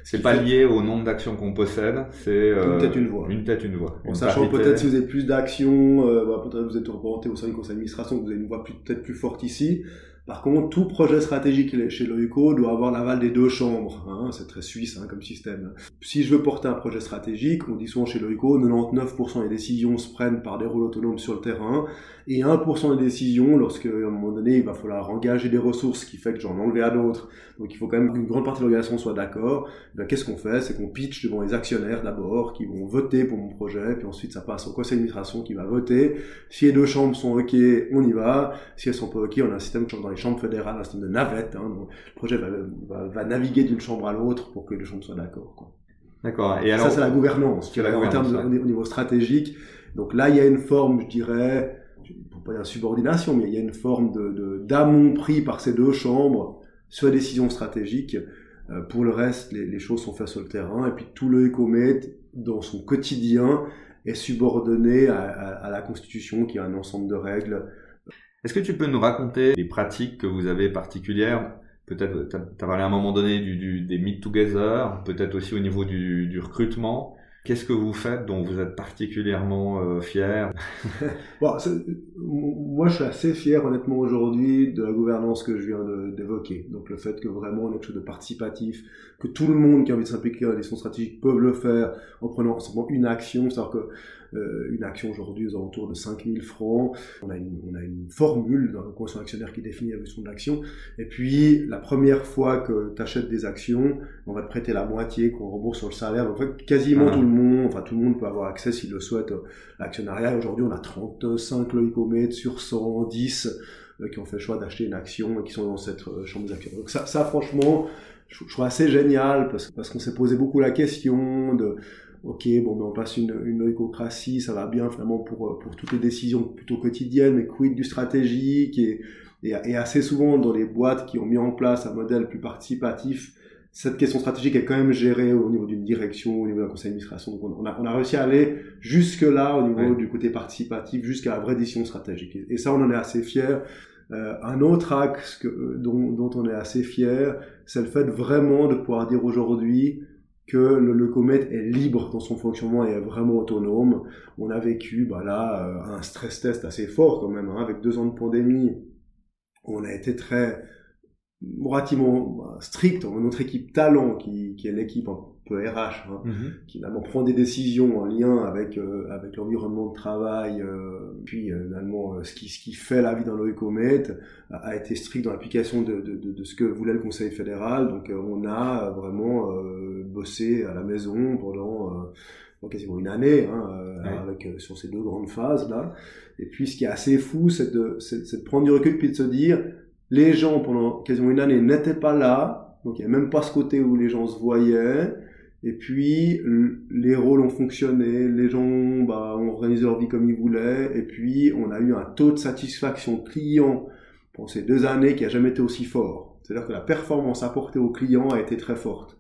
C'est pas lié au nombre d'actions qu'on possède, c'est euh, une tête une voix. Une tête une voix. En sachant peut-être si vous avez plus d'actions, euh, bah, peut-être vous êtes représenté au sein du conseil d'administration, vous avez une voix peut-être plus forte ici. Par contre, tout projet stratégique chez l'OICO doit avoir l'aval des deux chambres. Hein, c'est très suisse hein, comme système. Si je veux porter un projet stratégique, on dit souvent chez l'OICO, 99% des décisions se prennent par des rôles autonomes sur le terrain, et 1% des décisions, lorsque à un moment donné, il va falloir engager des ressources, qui fait que j'en enlever à d'autres. Donc il faut quand même qu'une grande partie de l'organisation soit d'accord. Eh qu'est-ce qu'on fait? C'est qu'on pitch devant les actionnaires d'abord, qui vont voter pour mon projet, puis ensuite ça passe au conseil d'administration qui va voter. Si les deux chambres sont OK, on y va. Si elles sont pas OK, on a un système dans les chambres fédérales, un système de navette. Hein, le projet va, va, naviguer d'une chambre à l'autre pour que les chambres soient d'accord. D'accord. Et alors, ça, c'est la gouvernance. La au niveau stratégique. Donc là, il y a une forme, je dirais, pour pas dire subordination, mais il y a une forme de d'amont pris par ces deux chambres sur les décisions stratégiques. Euh, pour le reste, les, les, choses sont faites sur le terrain, et puis tout le Ecomet, dans son quotidien, est subordonné à, à, à la Constitution, qui a un ensemble de règles est-ce que tu peux nous raconter les pratiques que vous avez particulières? Peut-être, tu as parlé à un moment donné du, des meet together, peut-être aussi au niveau du, recrutement. Qu'est-ce que vous faites dont vous êtes particulièrement euh, fier? <laughs> Moi, je suis assez fier, honnêtement, aujourd'hui, de la gouvernance que je viens d'évoquer. Donc, le fait que vraiment on ait quelque chose de participatif, que tout le monde qui a envie de s'impliquer dans la décision stratégique peuvent le faire en prenant simplement une action. C'est-à-dire que euh, une action aujourd'hui aux alentours de 5000 francs. On a une, on a une formule dans le conseil actionnaire qui définit la gestion de l'action. Et puis, la première fois que tu achètes des actions, on va te prêter la moitié qu'on rembourse sur le salaire. Donc, en fait, quasiment tout le monde, enfin, tout le monde peut avoir accès s'il le souhaite à l'actionnariat. Aujourd'hui, on a 35 loïcomètres sur 110 euh, qui ont fait le choix d'acheter une action et qui sont dans cette euh, chambre d'actions. Donc ça, ça franchement, je, je, trouve assez génial parce, parce qu'on s'est posé beaucoup la question de ok, bon, ben on passe une, une ça va bien finalement pour, euh, pour toutes les décisions plutôt quotidiennes, mais quid du stratégique et, et, assez souvent dans les boîtes qui ont mis en place un modèle plus participatif, cette question stratégique est quand même gérée au niveau d'une direction, au niveau d'un conseil d'administration. Donc on a, on a réussi à aller jusque là au niveau du côté participatif, jusqu'à la vraie décision stratégique. Et, ça, on en est assez fiers. Euh, un autre axe que, euh, dont, dont on est assez fier, c'est le fait vraiment de pouvoir dire aujourd'hui, que le, le est libre dans son fonctionnement et est vraiment autonome. On a vécu bah là euh, un stress test assez fort quand même, hein, avec deux ans de pandémie. On a été très relativement bah, strict. Notre équipe talent, qui, qui est l'équipe peu RH, hein, mm-hmm. qui finalement prend des décisions en lien avec euh, avec l'environnement de travail, euh, puis euh, finalement ce qui ce qui fait la vie dans l'OECOMET a, a été strict dans l'application de, de, de, de, ce que voulait le Conseil fédéral. Donc on a vraiment bossé à la maison pendant quasiment une année, hein, avec, sur ces deux grandes phases là. Et puis ce qui est assez fou, c'est de, de prendre du recul puis de se dire, les gens pendant quasiment une année n'étaient pas là, donc il n'y a même pas ce côté où les gens se voyaient. Et puis, les rôles ont fonctionné, les gens bah, ont organisé leur vie comme ils voulaient, et puis on a eu un taux de satisfaction client pour ces deux années qui a jamais été aussi fort. C'est-à-dire que la performance apportée aux clients a été très forte.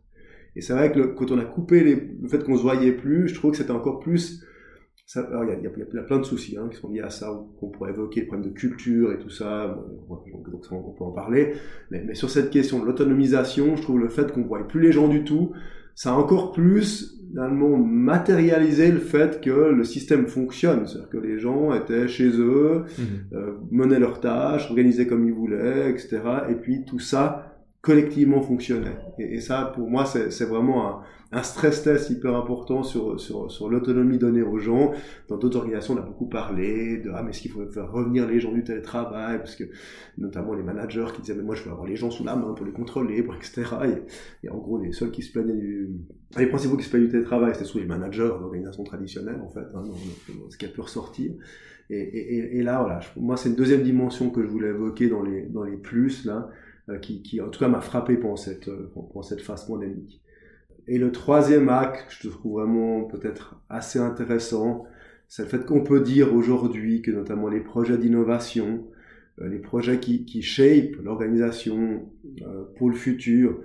Et c'est vrai que quand on a coupé le fait qu'on se voyait plus, je trouve que c'était encore plus il y, a, plein de soucis hein, qui sont liés à ça, qu'on pourrait évoquer, le problème de culture et tout ça, donc, on peut en parler. Mais, mais sur cette question de l'autonomisation, je trouve le fait qu'on ne voit plus les gens du tout, ça a encore plus finalement matérialisé le fait que le système fonctionne, c'est-à-dire que les gens étaient chez eux, mmh. euh, menaient leurs tâches, organisaient comme ils voulaient, etc. Et puis tout ça collectivement fonctionnait. Et, et ça, pour moi, c'est vraiment un, un, stress test hyper important sur, sur, l'autonomie donnée aux gens. Dans d'autres organisations, on a beaucoup parlé de ah mais est-ce qu'il faut faire revenir les gens du télétravail? Parce que notamment les managers qui disaient mais moi je veux avoir les gens sous la main pour les contrôler, etc. Et, en gros, les seuls qui se plaignaient du les principaux qui se plaignaient du télétravail, c'était surtout les managers d'organisations traditionnelles en fait, hein, ce qui a pu ressortir. Et là, voilà, moi c'est une deuxième dimension que je voulais évoquer dans les dans les plus là euh, qui, qui, en tout cas m'a frappé pendant cette, euh, pendant cette phase pandémique. Et le troisième acte, je trouve vraiment peut-être assez intéressant, c'est le fait qu'on peut dire aujourd'hui que notamment les projets d'innovation, euh, les projets qui, qui shape l'organisation pour le futur,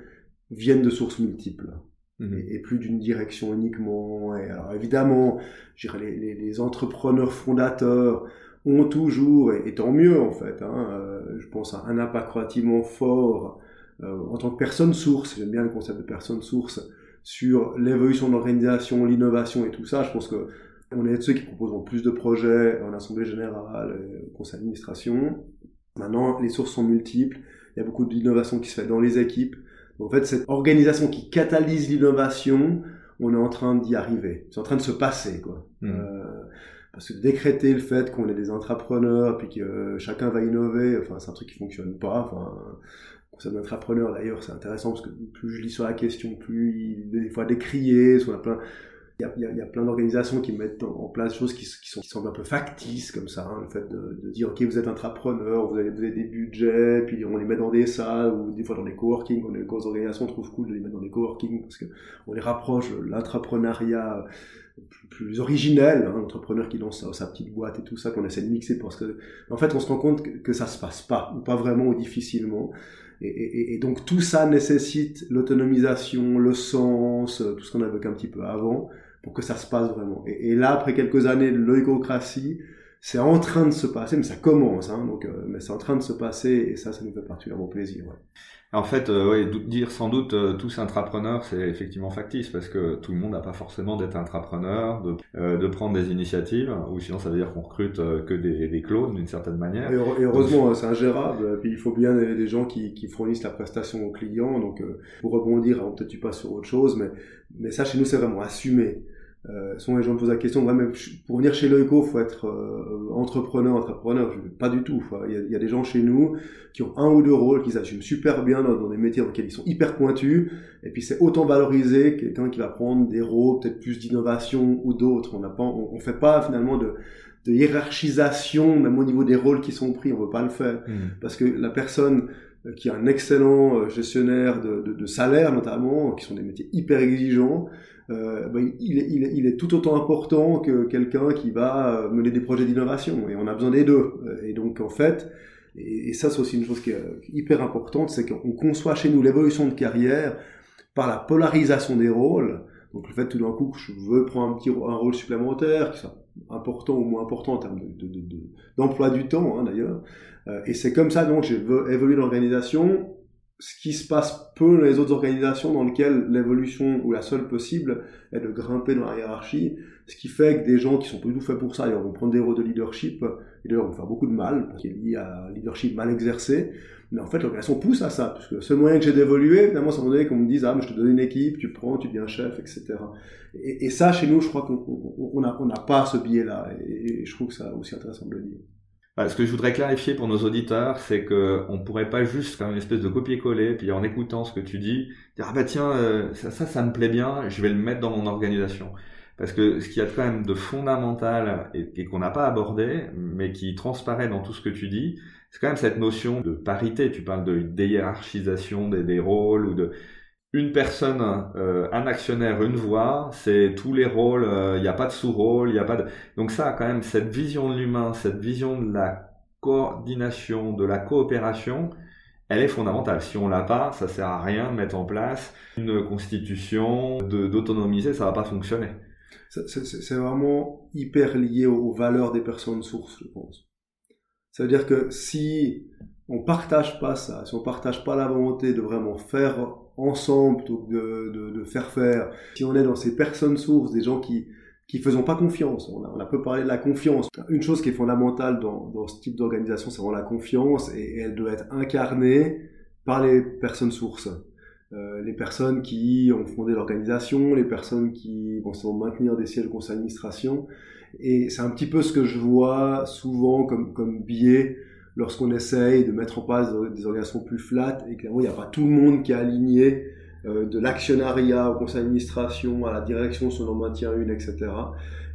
viennent de sources multiples. Mmh. Et, plus d'une direction uniquement. Et alors évidemment, je dirais les, les, les entrepreneurs fondateurs ont toujours, et, tant mieux en fait, hein, euh, je pense à un impact relativement fort euh, en tant que personne source, j'aime bien le concept de personne source, sur l'évolution de l'organisation, l'innovation et tout ça. Je pense que on est de ceux qui proposent plus de projets en assemblée générale, au conseil d'administration. Maintenant, les sources sont multiples. Il y a beaucoup d'innovation qui se fait dans les équipes. En fait, cette organisation qui catalyse l'innovation, on est en train d'y arriver. C'est en train de se passer, quoi. Mmh. Euh, parce que décréter le fait qu'on est des entrepreneurs puis que euh, chacun va innover, enfin c'est un truc qui fonctionne pas. Enfin, concept d'entrepreneur d'ailleurs c'est intéressant parce que plus je lis sur la question, plus il est des fois décrié, soit il y a, y a, plein d'organisations qui mettent en, place des choses qui, qui, semblent un peu factices comme ça, hein, le fait de, dire ok vous êtes entrepreneur, vous avez, des budgets, puis on les met dans des salles ou des fois dans des coworking, quand les grosses organisations trouvent cool de les mettre dans des coworking parce que on les rapproche de l'entrepreneuriat plus, plus, originel, hein, l'entrepreneur qui lance sa, sa, petite boîte et tout ça qu'on essaie de mixer parce que en fait on se rend compte que, que ça se passe pas ou pas vraiment ou difficilement. Et, et, donc tout ça nécessite l'autonomisation, le sens, tout ce qu'on a évoqué un petit peu avant, pour que ça se passe vraiment. Et, et là, après quelques années de l'oïgocratie, c'est en train de se passer, mais ça commence, hein, donc, euh, mais c'est en train de se passer, et ça, ça nous fait particulièrement plaisir. Ouais. En fait, euh, ouais, dire sans doute euh, tous intrapreneurs, c'est effectivement factice parce que tout le monde n'a pas forcément d'être intrapreneur, de, euh, de prendre des initiatives, ou sinon ça veut dire qu'on recrute euh, que des, des clones d'une certaine manière. Et, heureusement, c'est ingérable. Puis il faut bien des, gens qui, qui, fournissent la prestation aux clients. Donc pour rebondir, peut-être tu passes sur autre chose, mais, mais ça chez nous c'est vraiment assumé. Euh, souvent les gens me posent la question, ouais, mais pour venir chez Loico, faut être euh, entrepreneur, entrepreneur. Pas du tout. Il y, a, il y, a, des gens chez nous qui ont un ou deux rôles, qui s'assument super bien dans, dans, des métiers dans lesquels ils sont hyper pointus. Et puis c'est autant valorisé quelqu'un qui va prendre des rôles peut-être plus d'innovation ou d'autres. On n'a pas, on, on, fait pas finalement de, de hiérarchisation, même au niveau des rôles qui sont pris. On veut pas le faire mmh. parce que la personne qui est un excellent euh, gestionnaire de, de, de salaire notamment, qui sont des métiers hyper exigeants, euh, bah, il, est, tout autant important que quelqu'un qui va mener des projets d'innovation. Et on a besoin des deux. Et donc, en fait, et, ça, c'est aussi une chose qui est hyper importante, c'est qu'on conçoit chez nous l'évolution de carrière par la polarisation des rôles. Donc, le fait tout d'un coup que je veux prendre un petit un rôle supplémentaire, qui soit important ou moins important en termes d'emploi de, de, du temps, hein, d'ailleurs. Euh, et c'est comme ça, donc, je veux évoluer l'organisation ce qui se passe peu dans les autres organisations dans lesquelles l'évolution ou la seule possible est de grimper dans la hiérarchie, ce qui fait que des gens qui sont pas du tout faits pour ça, ils vont prendre des rôles de leadership, et d'ailleurs vont faire beaucoup de mal, qu'il est lié à un leadership mal exercé, mais en fait l'organisation pousse à ça, parce que le seul moyen que j'ai d'évoluer, finalement, c'est donné qu'on me dise, ah, mais je te donne une équipe, tu prends, tu deviens chef, etc. Et, ça, chez nous, je crois qu'on n'a pas ce biais-là, et, et je trouve que c'est aussi intéressant de le dire. Ce que je voudrais clarifier pour nos auditeurs, c'est que on pourrait pas juste faire une espèce de copier-coller, puis en écoutant ce que tu dis, dire ah bah tiens euh, ça, ça, me plaît bien, je vais le mettre dans mon organisation. Parce que ce qu'il y a quand même de fondamental et, qu'on n'a pas abordé, mais qui transparaît dans tout ce que tu dis, c'est quand même cette notion de parité. Tu parles de déhiérarchisation des rôles ou de une personne, euh, un actionnaire, une voix, c'est tous les rôles, euh, il n'y a pas de sous-rôle, il n'y a pas de... Donc ça, quand même, cette vision de l'humain, cette vision de la coordination, de la coopération, elle est fondamentale. Si on l'a pas, ça sert à rien de mettre en place une constitution, d'autonomiser, ça va pas fonctionner. C'est vraiment hyper lié aux valeurs des personnes sources, je pense. Ça veut dire que si on partage pas ça, si on partage pas la volonté de vraiment faire ensemble plutôt que de, faire faire. Si on est dans ces personnes sources, des gens qui qui faisons pas confiance. On a, peu parlé de la confiance. Une chose qui est fondamentale dans, ce type d'organisation, c'est vraiment la confiance et, elle doit être incarnée par les personnes sources. Euh, les personnes qui ont fondé l'organisation, les personnes qui vont se maintenir des sièges de conseil d'administration. Et c'est un petit peu ce que je vois souvent comme, comme biais lorsqu'on essaye de mettre en place des organisations plus flat et clairement il n'y a pas tout le monde qui est aligné euh, de l'actionnariat au conseil d'administration à la direction si on en maintient une etc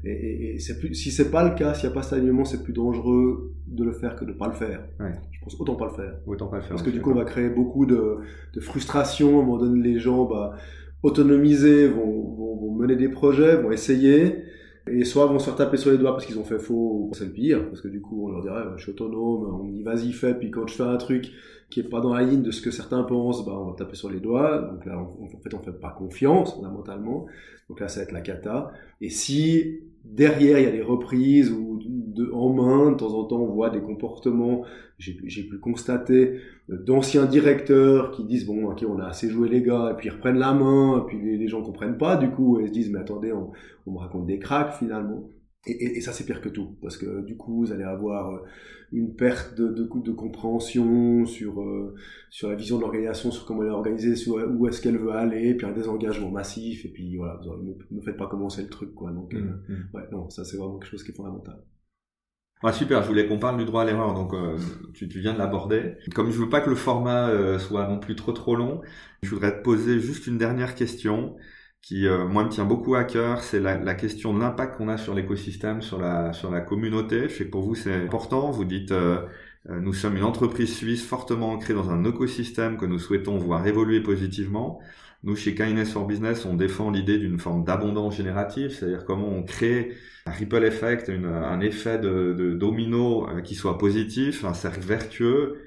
et, et, et c'est plus si c'est pas le cas s'il n'y a pas cet alignement c'est plus dangereux de le faire que de pas le faire. Ouais. je pense autant pas le faire. Autant pas le faire parce que du coup on va créer beaucoup de, de frustration à un moment donné les gens bah, autonomisés vont, vont, vont mener des projets vont essayer et soit vont se faire taper sur les doigts parce qu'ils ont fait faux, c'est le pire, parce que du coup on leur dirait je suis autonome, on dit vas-y fais, puis quand je fais un truc qui est pas dans la ligne de ce que certains pensent, bah on va taper sur les doigts, donc là on, en fait on fait pas confiance fondamentalement, donc là ça va être la cata. Et si derrière il y a des reprises ou de, en main, de temps en temps on voit des comportements, j'ai pu constater euh, d'anciens directeurs qui disent bon ok on a assez joué les gars et puis ils reprennent la main et puis les, les gens comprennent pas du coup et se disent mais attendez on, on me raconte des cracks finalement. Et, et, et ça c'est pire que tout parce que du coup vous allez avoir euh, une perte de, de, de compréhension sur euh, sur la vision de l'organisation sur comment elle est organisée sur où est-ce qu'elle veut aller puis un désengagement massif et puis voilà vous ne, faites pas commencer le truc quoi. Donc mmh. ouais non ça c'est vraiment quelque chose qui est fondamental ah, super, je voulais qu'on parle du droit à l'erreur, donc euh, tu, tu, viens de l'aborder. Comme je veux pas que le format euh, soit non plus trop trop long, je voudrais te poser juste une dernière question qui, euh, moi, me tient beaucoup à cœur. C'est la, la, question de l'impact qu'on a sur l'écosystème, sur la, sur la communauté. Je sais que pour vous, c'est important. Vous dites, euh, euh, nous sommes une entreprise suisse fortement ancrée dans un écosystème que nous souhaitons voir évoluer positivement. Nous, chez Kindness for Business, on défend l'idée d'une forme d'abondance générative, c'est-à-dire comment on crée un ripple effect, un effet de, de domino euh, qui soit positif, un cercle vertueux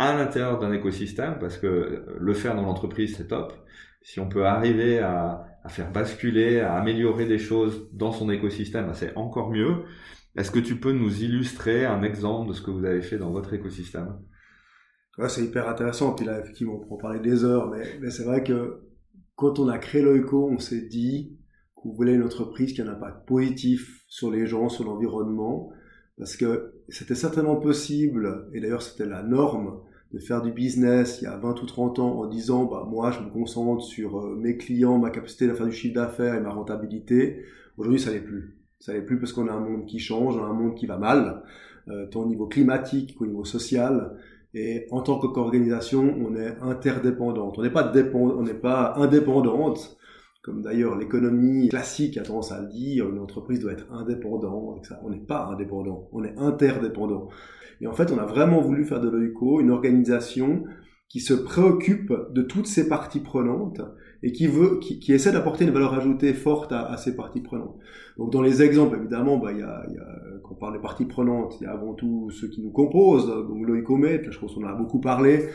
à l'intérieur d'un écosystème, parce que le faire dans l'entreprise, c'est top. Si on peut arriver à, faire basculer, à améliorer des choses dans son écosystème, ben, c'est encore mieux. Est-ce que tu peux nous illustrer un exemple de ce que vous avez fait dans votre écosystème? Ouais, c'est hyper intéressant. Puis là, effectivement, on pourra parler des heures, mais c'est vrai que quand on a créé l'OECO, on s'est dit qu'on voulait une entreprise qui a un impact positif sur les gens, sur l'environnement, parce que c'était certainement possible, et d'ailleurs c'était la norme, de faire du business il y a 20 ou 30 ans en disant bah moi je me concentre sur euh, mes clients, ma capacité à faire du chiffre d'affaires et ma rentabilité. Aujourd'hui ça n'est plus. Ça n'est plus parce qu'on a un monde qui change, on a un monde qui va mal, euh, tant au niveau climatique qu'au niveau social. Et en tant qu'organisation, on est interdépendante. On n'est pas dépend, pas indépendante, comme d'ailleurs l'économie classique a tendance à le dire. Une entreprise doit être indépendante. On n'est pas indépendant, on est interdépendant. Et en fait, on a vraiment voulu faire de l'OICO une organisation qui se préoccupe de toutes ces parties prenantes et qui veut, qui, essaie d'apporter une valeur ajoutée forte à, à, ces parties prenantes. Donc dans les exemples, évidemment, bah, y y a, quand on parle des parties prenantes, il y a avant tout ceux qui nous composent, donc l'OICOMET, je pense qu'on en a beaucoup parlé,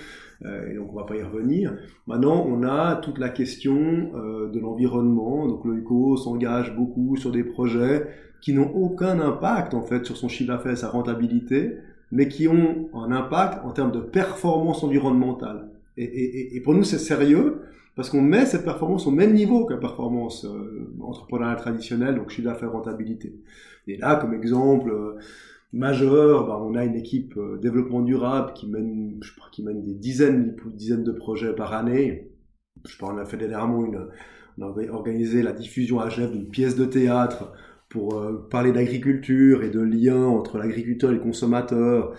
euh, et donc on va pas y revenir. Maintenant, on a toute la question euh, de l'environnement, donc l'OICO s'engage beaucoup sur des projets qui n'ont aucun impact en fait sur son chiffre d'affaires et sa rentabilité, mais qui ont un impact en termes de performance environnementale. Et pour nous, c'est sérieux parce qu'on met cette performance au même niveau que la performance euh, entrepreneuriale traditionnelle, donc chiffre d'affaires rentabilité. Et là, comme exemple euh, majeur, bah, on a une équipe euh, développement durable qui mène, je qui mène des dizaines, des dizaines de projets par année. Je crois, on a fait dernièrement on a organisé la diffusion à Genève d'une pièce de théâtre pour parler d'agriculture et de lien entre l'agriculteur et le consommateur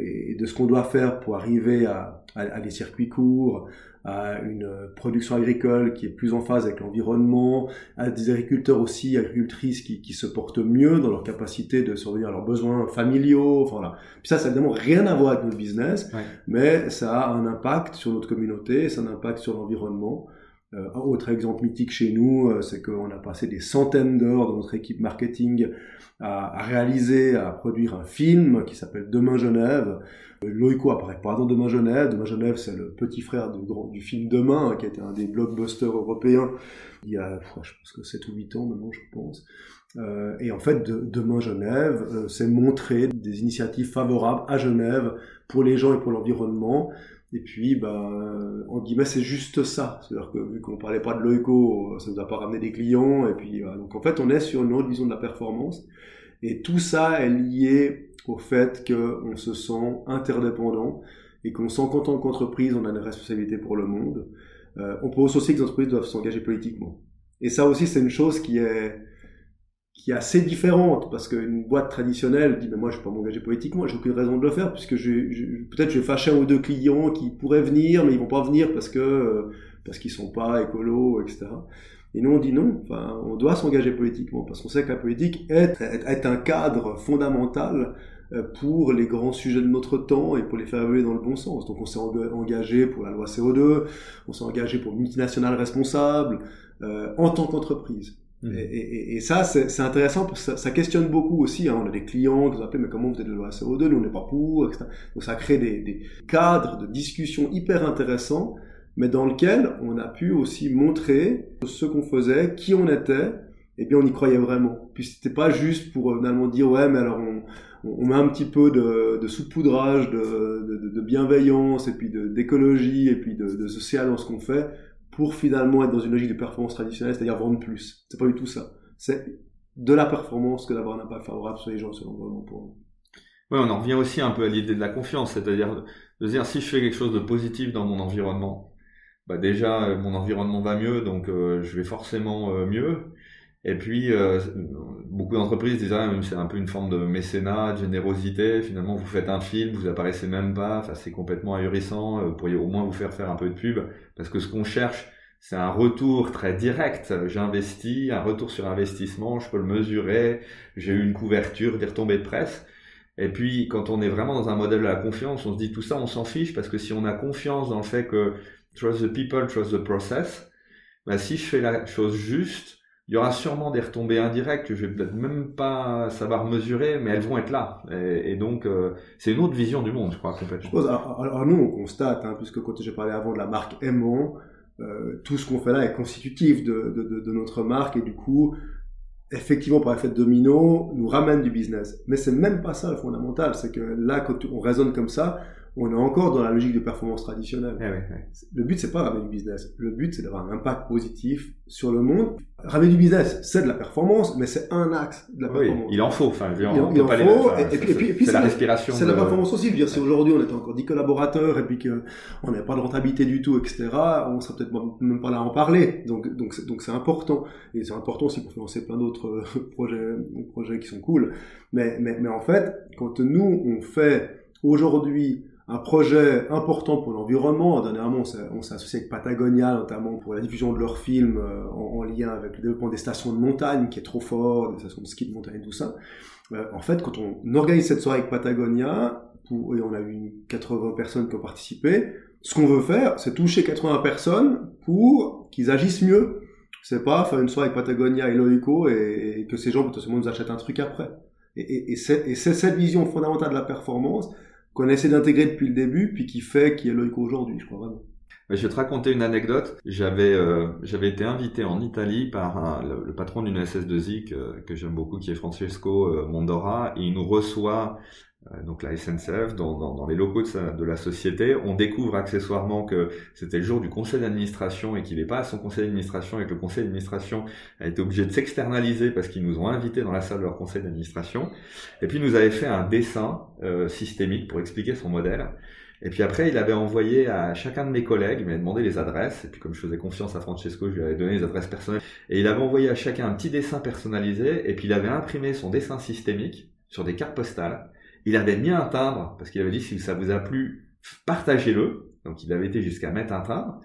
et de ce qu'on doit faire pour arriver à, à, des circuits courts, à une production agricole qui est plus en phase avec l'environnement, à des agriculteurs aussi, agricultrices qui, qui, se portent mieux dans leur capacité de survenir à leurs besoins familiaux. Voilà. Puis ça, ça n'a évidemment rien à voir avec notre business, mais ça a un impact sur notre communauté, ça a un impact sur l'environnement. Euh, autre exemple mythique chez nous, euh, c'est qu'on a passé des centaines d'heures dans notre équipe marketing à, réaliser, à produire un film qui s'appelle Demain Genève. Euh, Loïco apparaît pas dans Demain Genève. Demain Genève, c'est le petit frère de, du film Demain, hein, qui a été un des blockbusters européens il y a, je pense que 7 ou 8 ans maintenant, je pense. Et en fait, de, Demain Genève, c'est montrer des initiatives favorables à Genève pour les gens et pour l'environnement. Et puis, bah, en guillemets, c'est juste ça. C'est-à-dire que vu qu'on parlait pas de l'OECO, ça nous a pas ramené des clients. Et puis, donc en fait, on est sur une autre vision de la performance. Et tout ça est lié au fait qu'on se sent interdépendant et qu'on sent qu'en tant qu'entreprise, on a une responsabilité pour le monde. Euh, on pense aussi que les entreprises doivent s'engager politiquement. Et ça aussi, c'est une chose qui est qui est assez différente parce qu'une boîte traditionnelle dit mais moi je vais pas m'engager politiquement j'ai aucune raison de le faire puisque je, peut-être je vais fâcher un ou deux clients qui pourraient venir mais ils vont pas venir parce que euh, parce qu'ils sont pas écolos etc et nous on dit non enfin on doit s'engager politiquement parce qu'on sait que la politique est, est, un cadre fondamental euh, pour les grands sujets de notre temps et pour les faire évoluer dans le bon sens. Donc on s'est engagé pour la loi CO2, on s'est engagé pour multinationales responsables euh, en tant qu'entreprise. Mmh. Et, et, ça, c'est intéressant parce que ça, questionne beaucoup aussi. Hein. On a des clients qui nous appellent, mais comment vous êtes de la loi CO2 Nous, on n'est pas pour, etc. Donc ça crée des, des cadres de discussion hyper intéressants, mais dans lequel on a pu aussi montrer ce qu'on faisait, qui on était, et bien on y croyait vraiment. Puis c'était pas juste pour euh, finalement dire ouais, mais alors on, on met un petit peu de, de saupoudrage, de, de, de, bienveillance, et puis d'écologie, et puis de, de social dans ce qu'on fait pour finalement être dans une logique de performance traditionnelle, c'est-à-dire vendre plus. C'est pas du tout ça. C'est de la performance que d'avoir un impact favorable sur les gens, sur l'environnement pour Oui, on en revient aussi un peu à l'idée de la confiance, c'est-à-dire de dire si je fais quelque chose de positif dans mon environnement, bah déjà euh, mon environnement va mieux, donc euh, je vais forcément euh, mieux. Et puis, beaucoup d'entreprises disent, ah, c'est un peu une forme de mécénat, de générosité. Finalement, vous faites un film, vous apparaissez même pas. Enfin, c'est complètement ahurissant. Euh, vous pourriez au moins vous faire faire un peu de pub. Parce que ce qu'on cherche, c'est un retour très direct. J'investis, un retour sur investissement, je peux le mesurer. J'ai eu une couverture, des retombées de presse. Et puis, quand on est vraiment dans un modèle de la confiance, on se dit tout ça, on s'en fiche parce que si on a confiance dans le fait que trust the people, trust the process, bah, si je fais la chose juste, il y aura sûrement des retombées indirectes que je vais peut-être même pas savoir mesurer, mais elles vont être là. Et, donc, euh, c'est une autre vision du monde, je crois, complètement. alors, nous, on constate, hein, puisque quand j'ai parlé avant de la marque Aimant, euh, tout ce qu'on fait là est constitutif de, de, de, de, notre marque, et du coup, effectivement, par effet de domino, nous ramène du business. Mais c'est même pas ça le fondamental, c'est que là, quand on raisonne comme ça, on est encore dans la logique de performance traditionnelle. Eh le but, c'est pas ramener du business. Le but, c'est d'avoir un impact positif sur le monde. Ramener du business, c'est de la performance, mais c'est un axe de la performance. il en faut. Enfin, il, en, faut. et, puis, c'est la respiration. C'est la performance aussi. Je veux dire, si aujourd'hui on était encore 10 collaborateurs et puis qu'on n'avait pas de rentabilité du tout, etc., on serait peut-être même pas là à en parler. Donc, donc, donc c'est important. Et c'est important aussi pour financer plein d'autres euh, <laughs> projets, projets qui sont cool. Mais, mais, mais en fait, quand nous, on fait aujourd'hui un projet important pour l'environnement. Dernièrement, on s'est associé avec Patagonia, notamment pour la diffusion de leurs films euh, en, lien avec le développement des stations de montagne, qui est trop fort, des stations de ski de montagne et tout ça. Euh, en fait, quand on organise cette soirée avec Patagonia, et on a eu 80 personnes qui ont participé, ce qu'on veut faire, c'est toucher 80 personnes pour qu'ils agissent mieux. C'est pas faire une soirée avec Patagonia et Loico et, que ces gens potentiellement nous achètent un truc après. Et c'est cette vision fondamentale de la performance qu'on essaie d'intégrer depuis le début, puis qui fait qui est Loïco aujourd'hui, je crois vraiment. Je vais te raconter une anecdote. J'avais euh, j'avais été invité en Italie par le, patron d'une SS2I que, que j'aime beaucoup, qui est Francesco euh, Mondora, et il nous reçoit donc la SNCF, dans, dans, dans les locaux de, de, la société. On découvre accessoirement que c'était le jour du conseil d'administration et qu'il n'est pas à son conseil d'administration et que le conseil d'administration a été obligé de s'externaliser parce qu'ils nous ont invités dans la salle de leur conseil d'administration. Et puis il nous avait fait un dessin euh, systémique pour expliquer son modèle. Et puis après, il avait envoyé à chacun de mes collègues, il m'avait demandé les adresses, et puis comme je faisais confiance à Francesco, je lui avais donné les adresses personnelles, et il avait envoyé à chacun un petit dessin personnalisé, et puis il avait imprimé son dessin systémique sur des cartes postales. Il avait mis un timbre, parce qu'il avait dit si ça vous a plu, partagez-le. Donc il avait été jusqu'à mettre un timbre.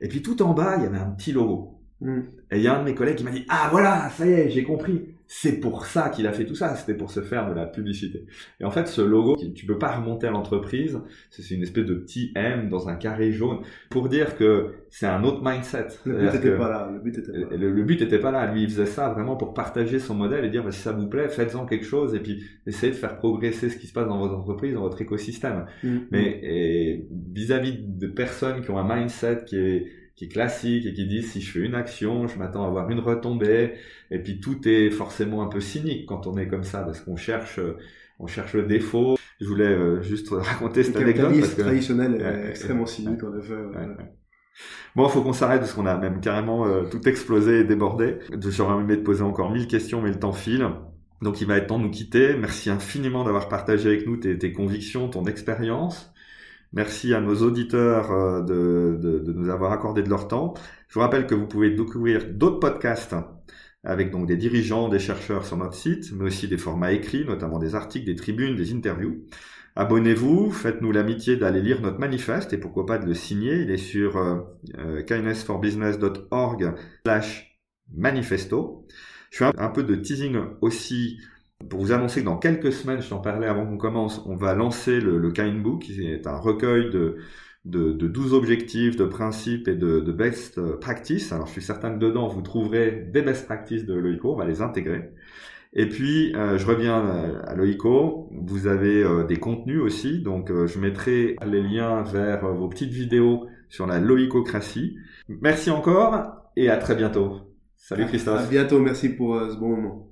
Et puis tout en bas, il y avait un petit logo. Mm. Et il y a un de mes collègues qui m'a dit ah voilà ça y est j'ai compris c'est pour ça qu'il a fait tout ça c'était pour se faire de la publicité et en fait ce logo tu peux pas remonter à l'entreprise c'est une espèce de petit M dans un carré jaune pour dire que c'est un autre mindset le but était pas là le but était pas là. Le, but était pas là lui il faisait ça vraiment pour partager son modèle et dire bah, si ça vous plaît faites-en quelque chose et puis essayez de faire progresser ce qui se passe dans votre entreprise dans votre écosystème mm. mais vis-à-vis -vis de personnes qui ont un mindset qui est qui est classique et qui dit si je fais une action, je m'attends à avoir une retombée. Et puis tout est forcément un peu cynique quand on est comme ça parce qu'on cherche, on cherche le défaut. Je voulais euh, juste <laughs> raconter cette anecdote. parce que, traditionnel est extrêmement cynique en effet. Bon, il faut qu'on s'arrête parce qu'on a même carrément euh, tout explosé et débordé. J'aurais aimé te poser encore mille questions, mais le temps file. Donc il va être temps de nous quitter. Merci infiniment d'avoir partagé avec nous tes, tes convictions, ton expérience. Merci à nos auditeurs euh, de, de, de, nous avoir accordé de leur temps. Je vous rappelle que vous pouvez découvrir d'autres podcasts avec donc des dirigeants, des chercheurs sur notre site, mais aussi des formats écrits, notamment des articles, des tribunes, des interviews. Abonnez-vous, faites-nous l'amitié d'aller lire notre manifeste et pourquoi pas de le signer. Il est sur euh, euh kindnessforbusiness.org slash manifesto. Je fais un peu de teasing aussi pour vous annoncer que dans quelques semaines, je t'en parlais avant qu'on commence, on va lancer le, le Kind Book, qui est un recueil de, de, de 12 objectifs, de principes et de, de best practices. Alors je suis certain que dedans, vous trouverez des best practices de Loïco, on va les intégrer. Et puis, euh, je reviens à Loïco, vous avez euh, des contenus aussi, donc euh, je mettrai les liens vers vos petites vidéos sur la loïcocratie. Merci encore et à très bientôt. Salut Christophe. À bientôt, merci pour ce bon moment.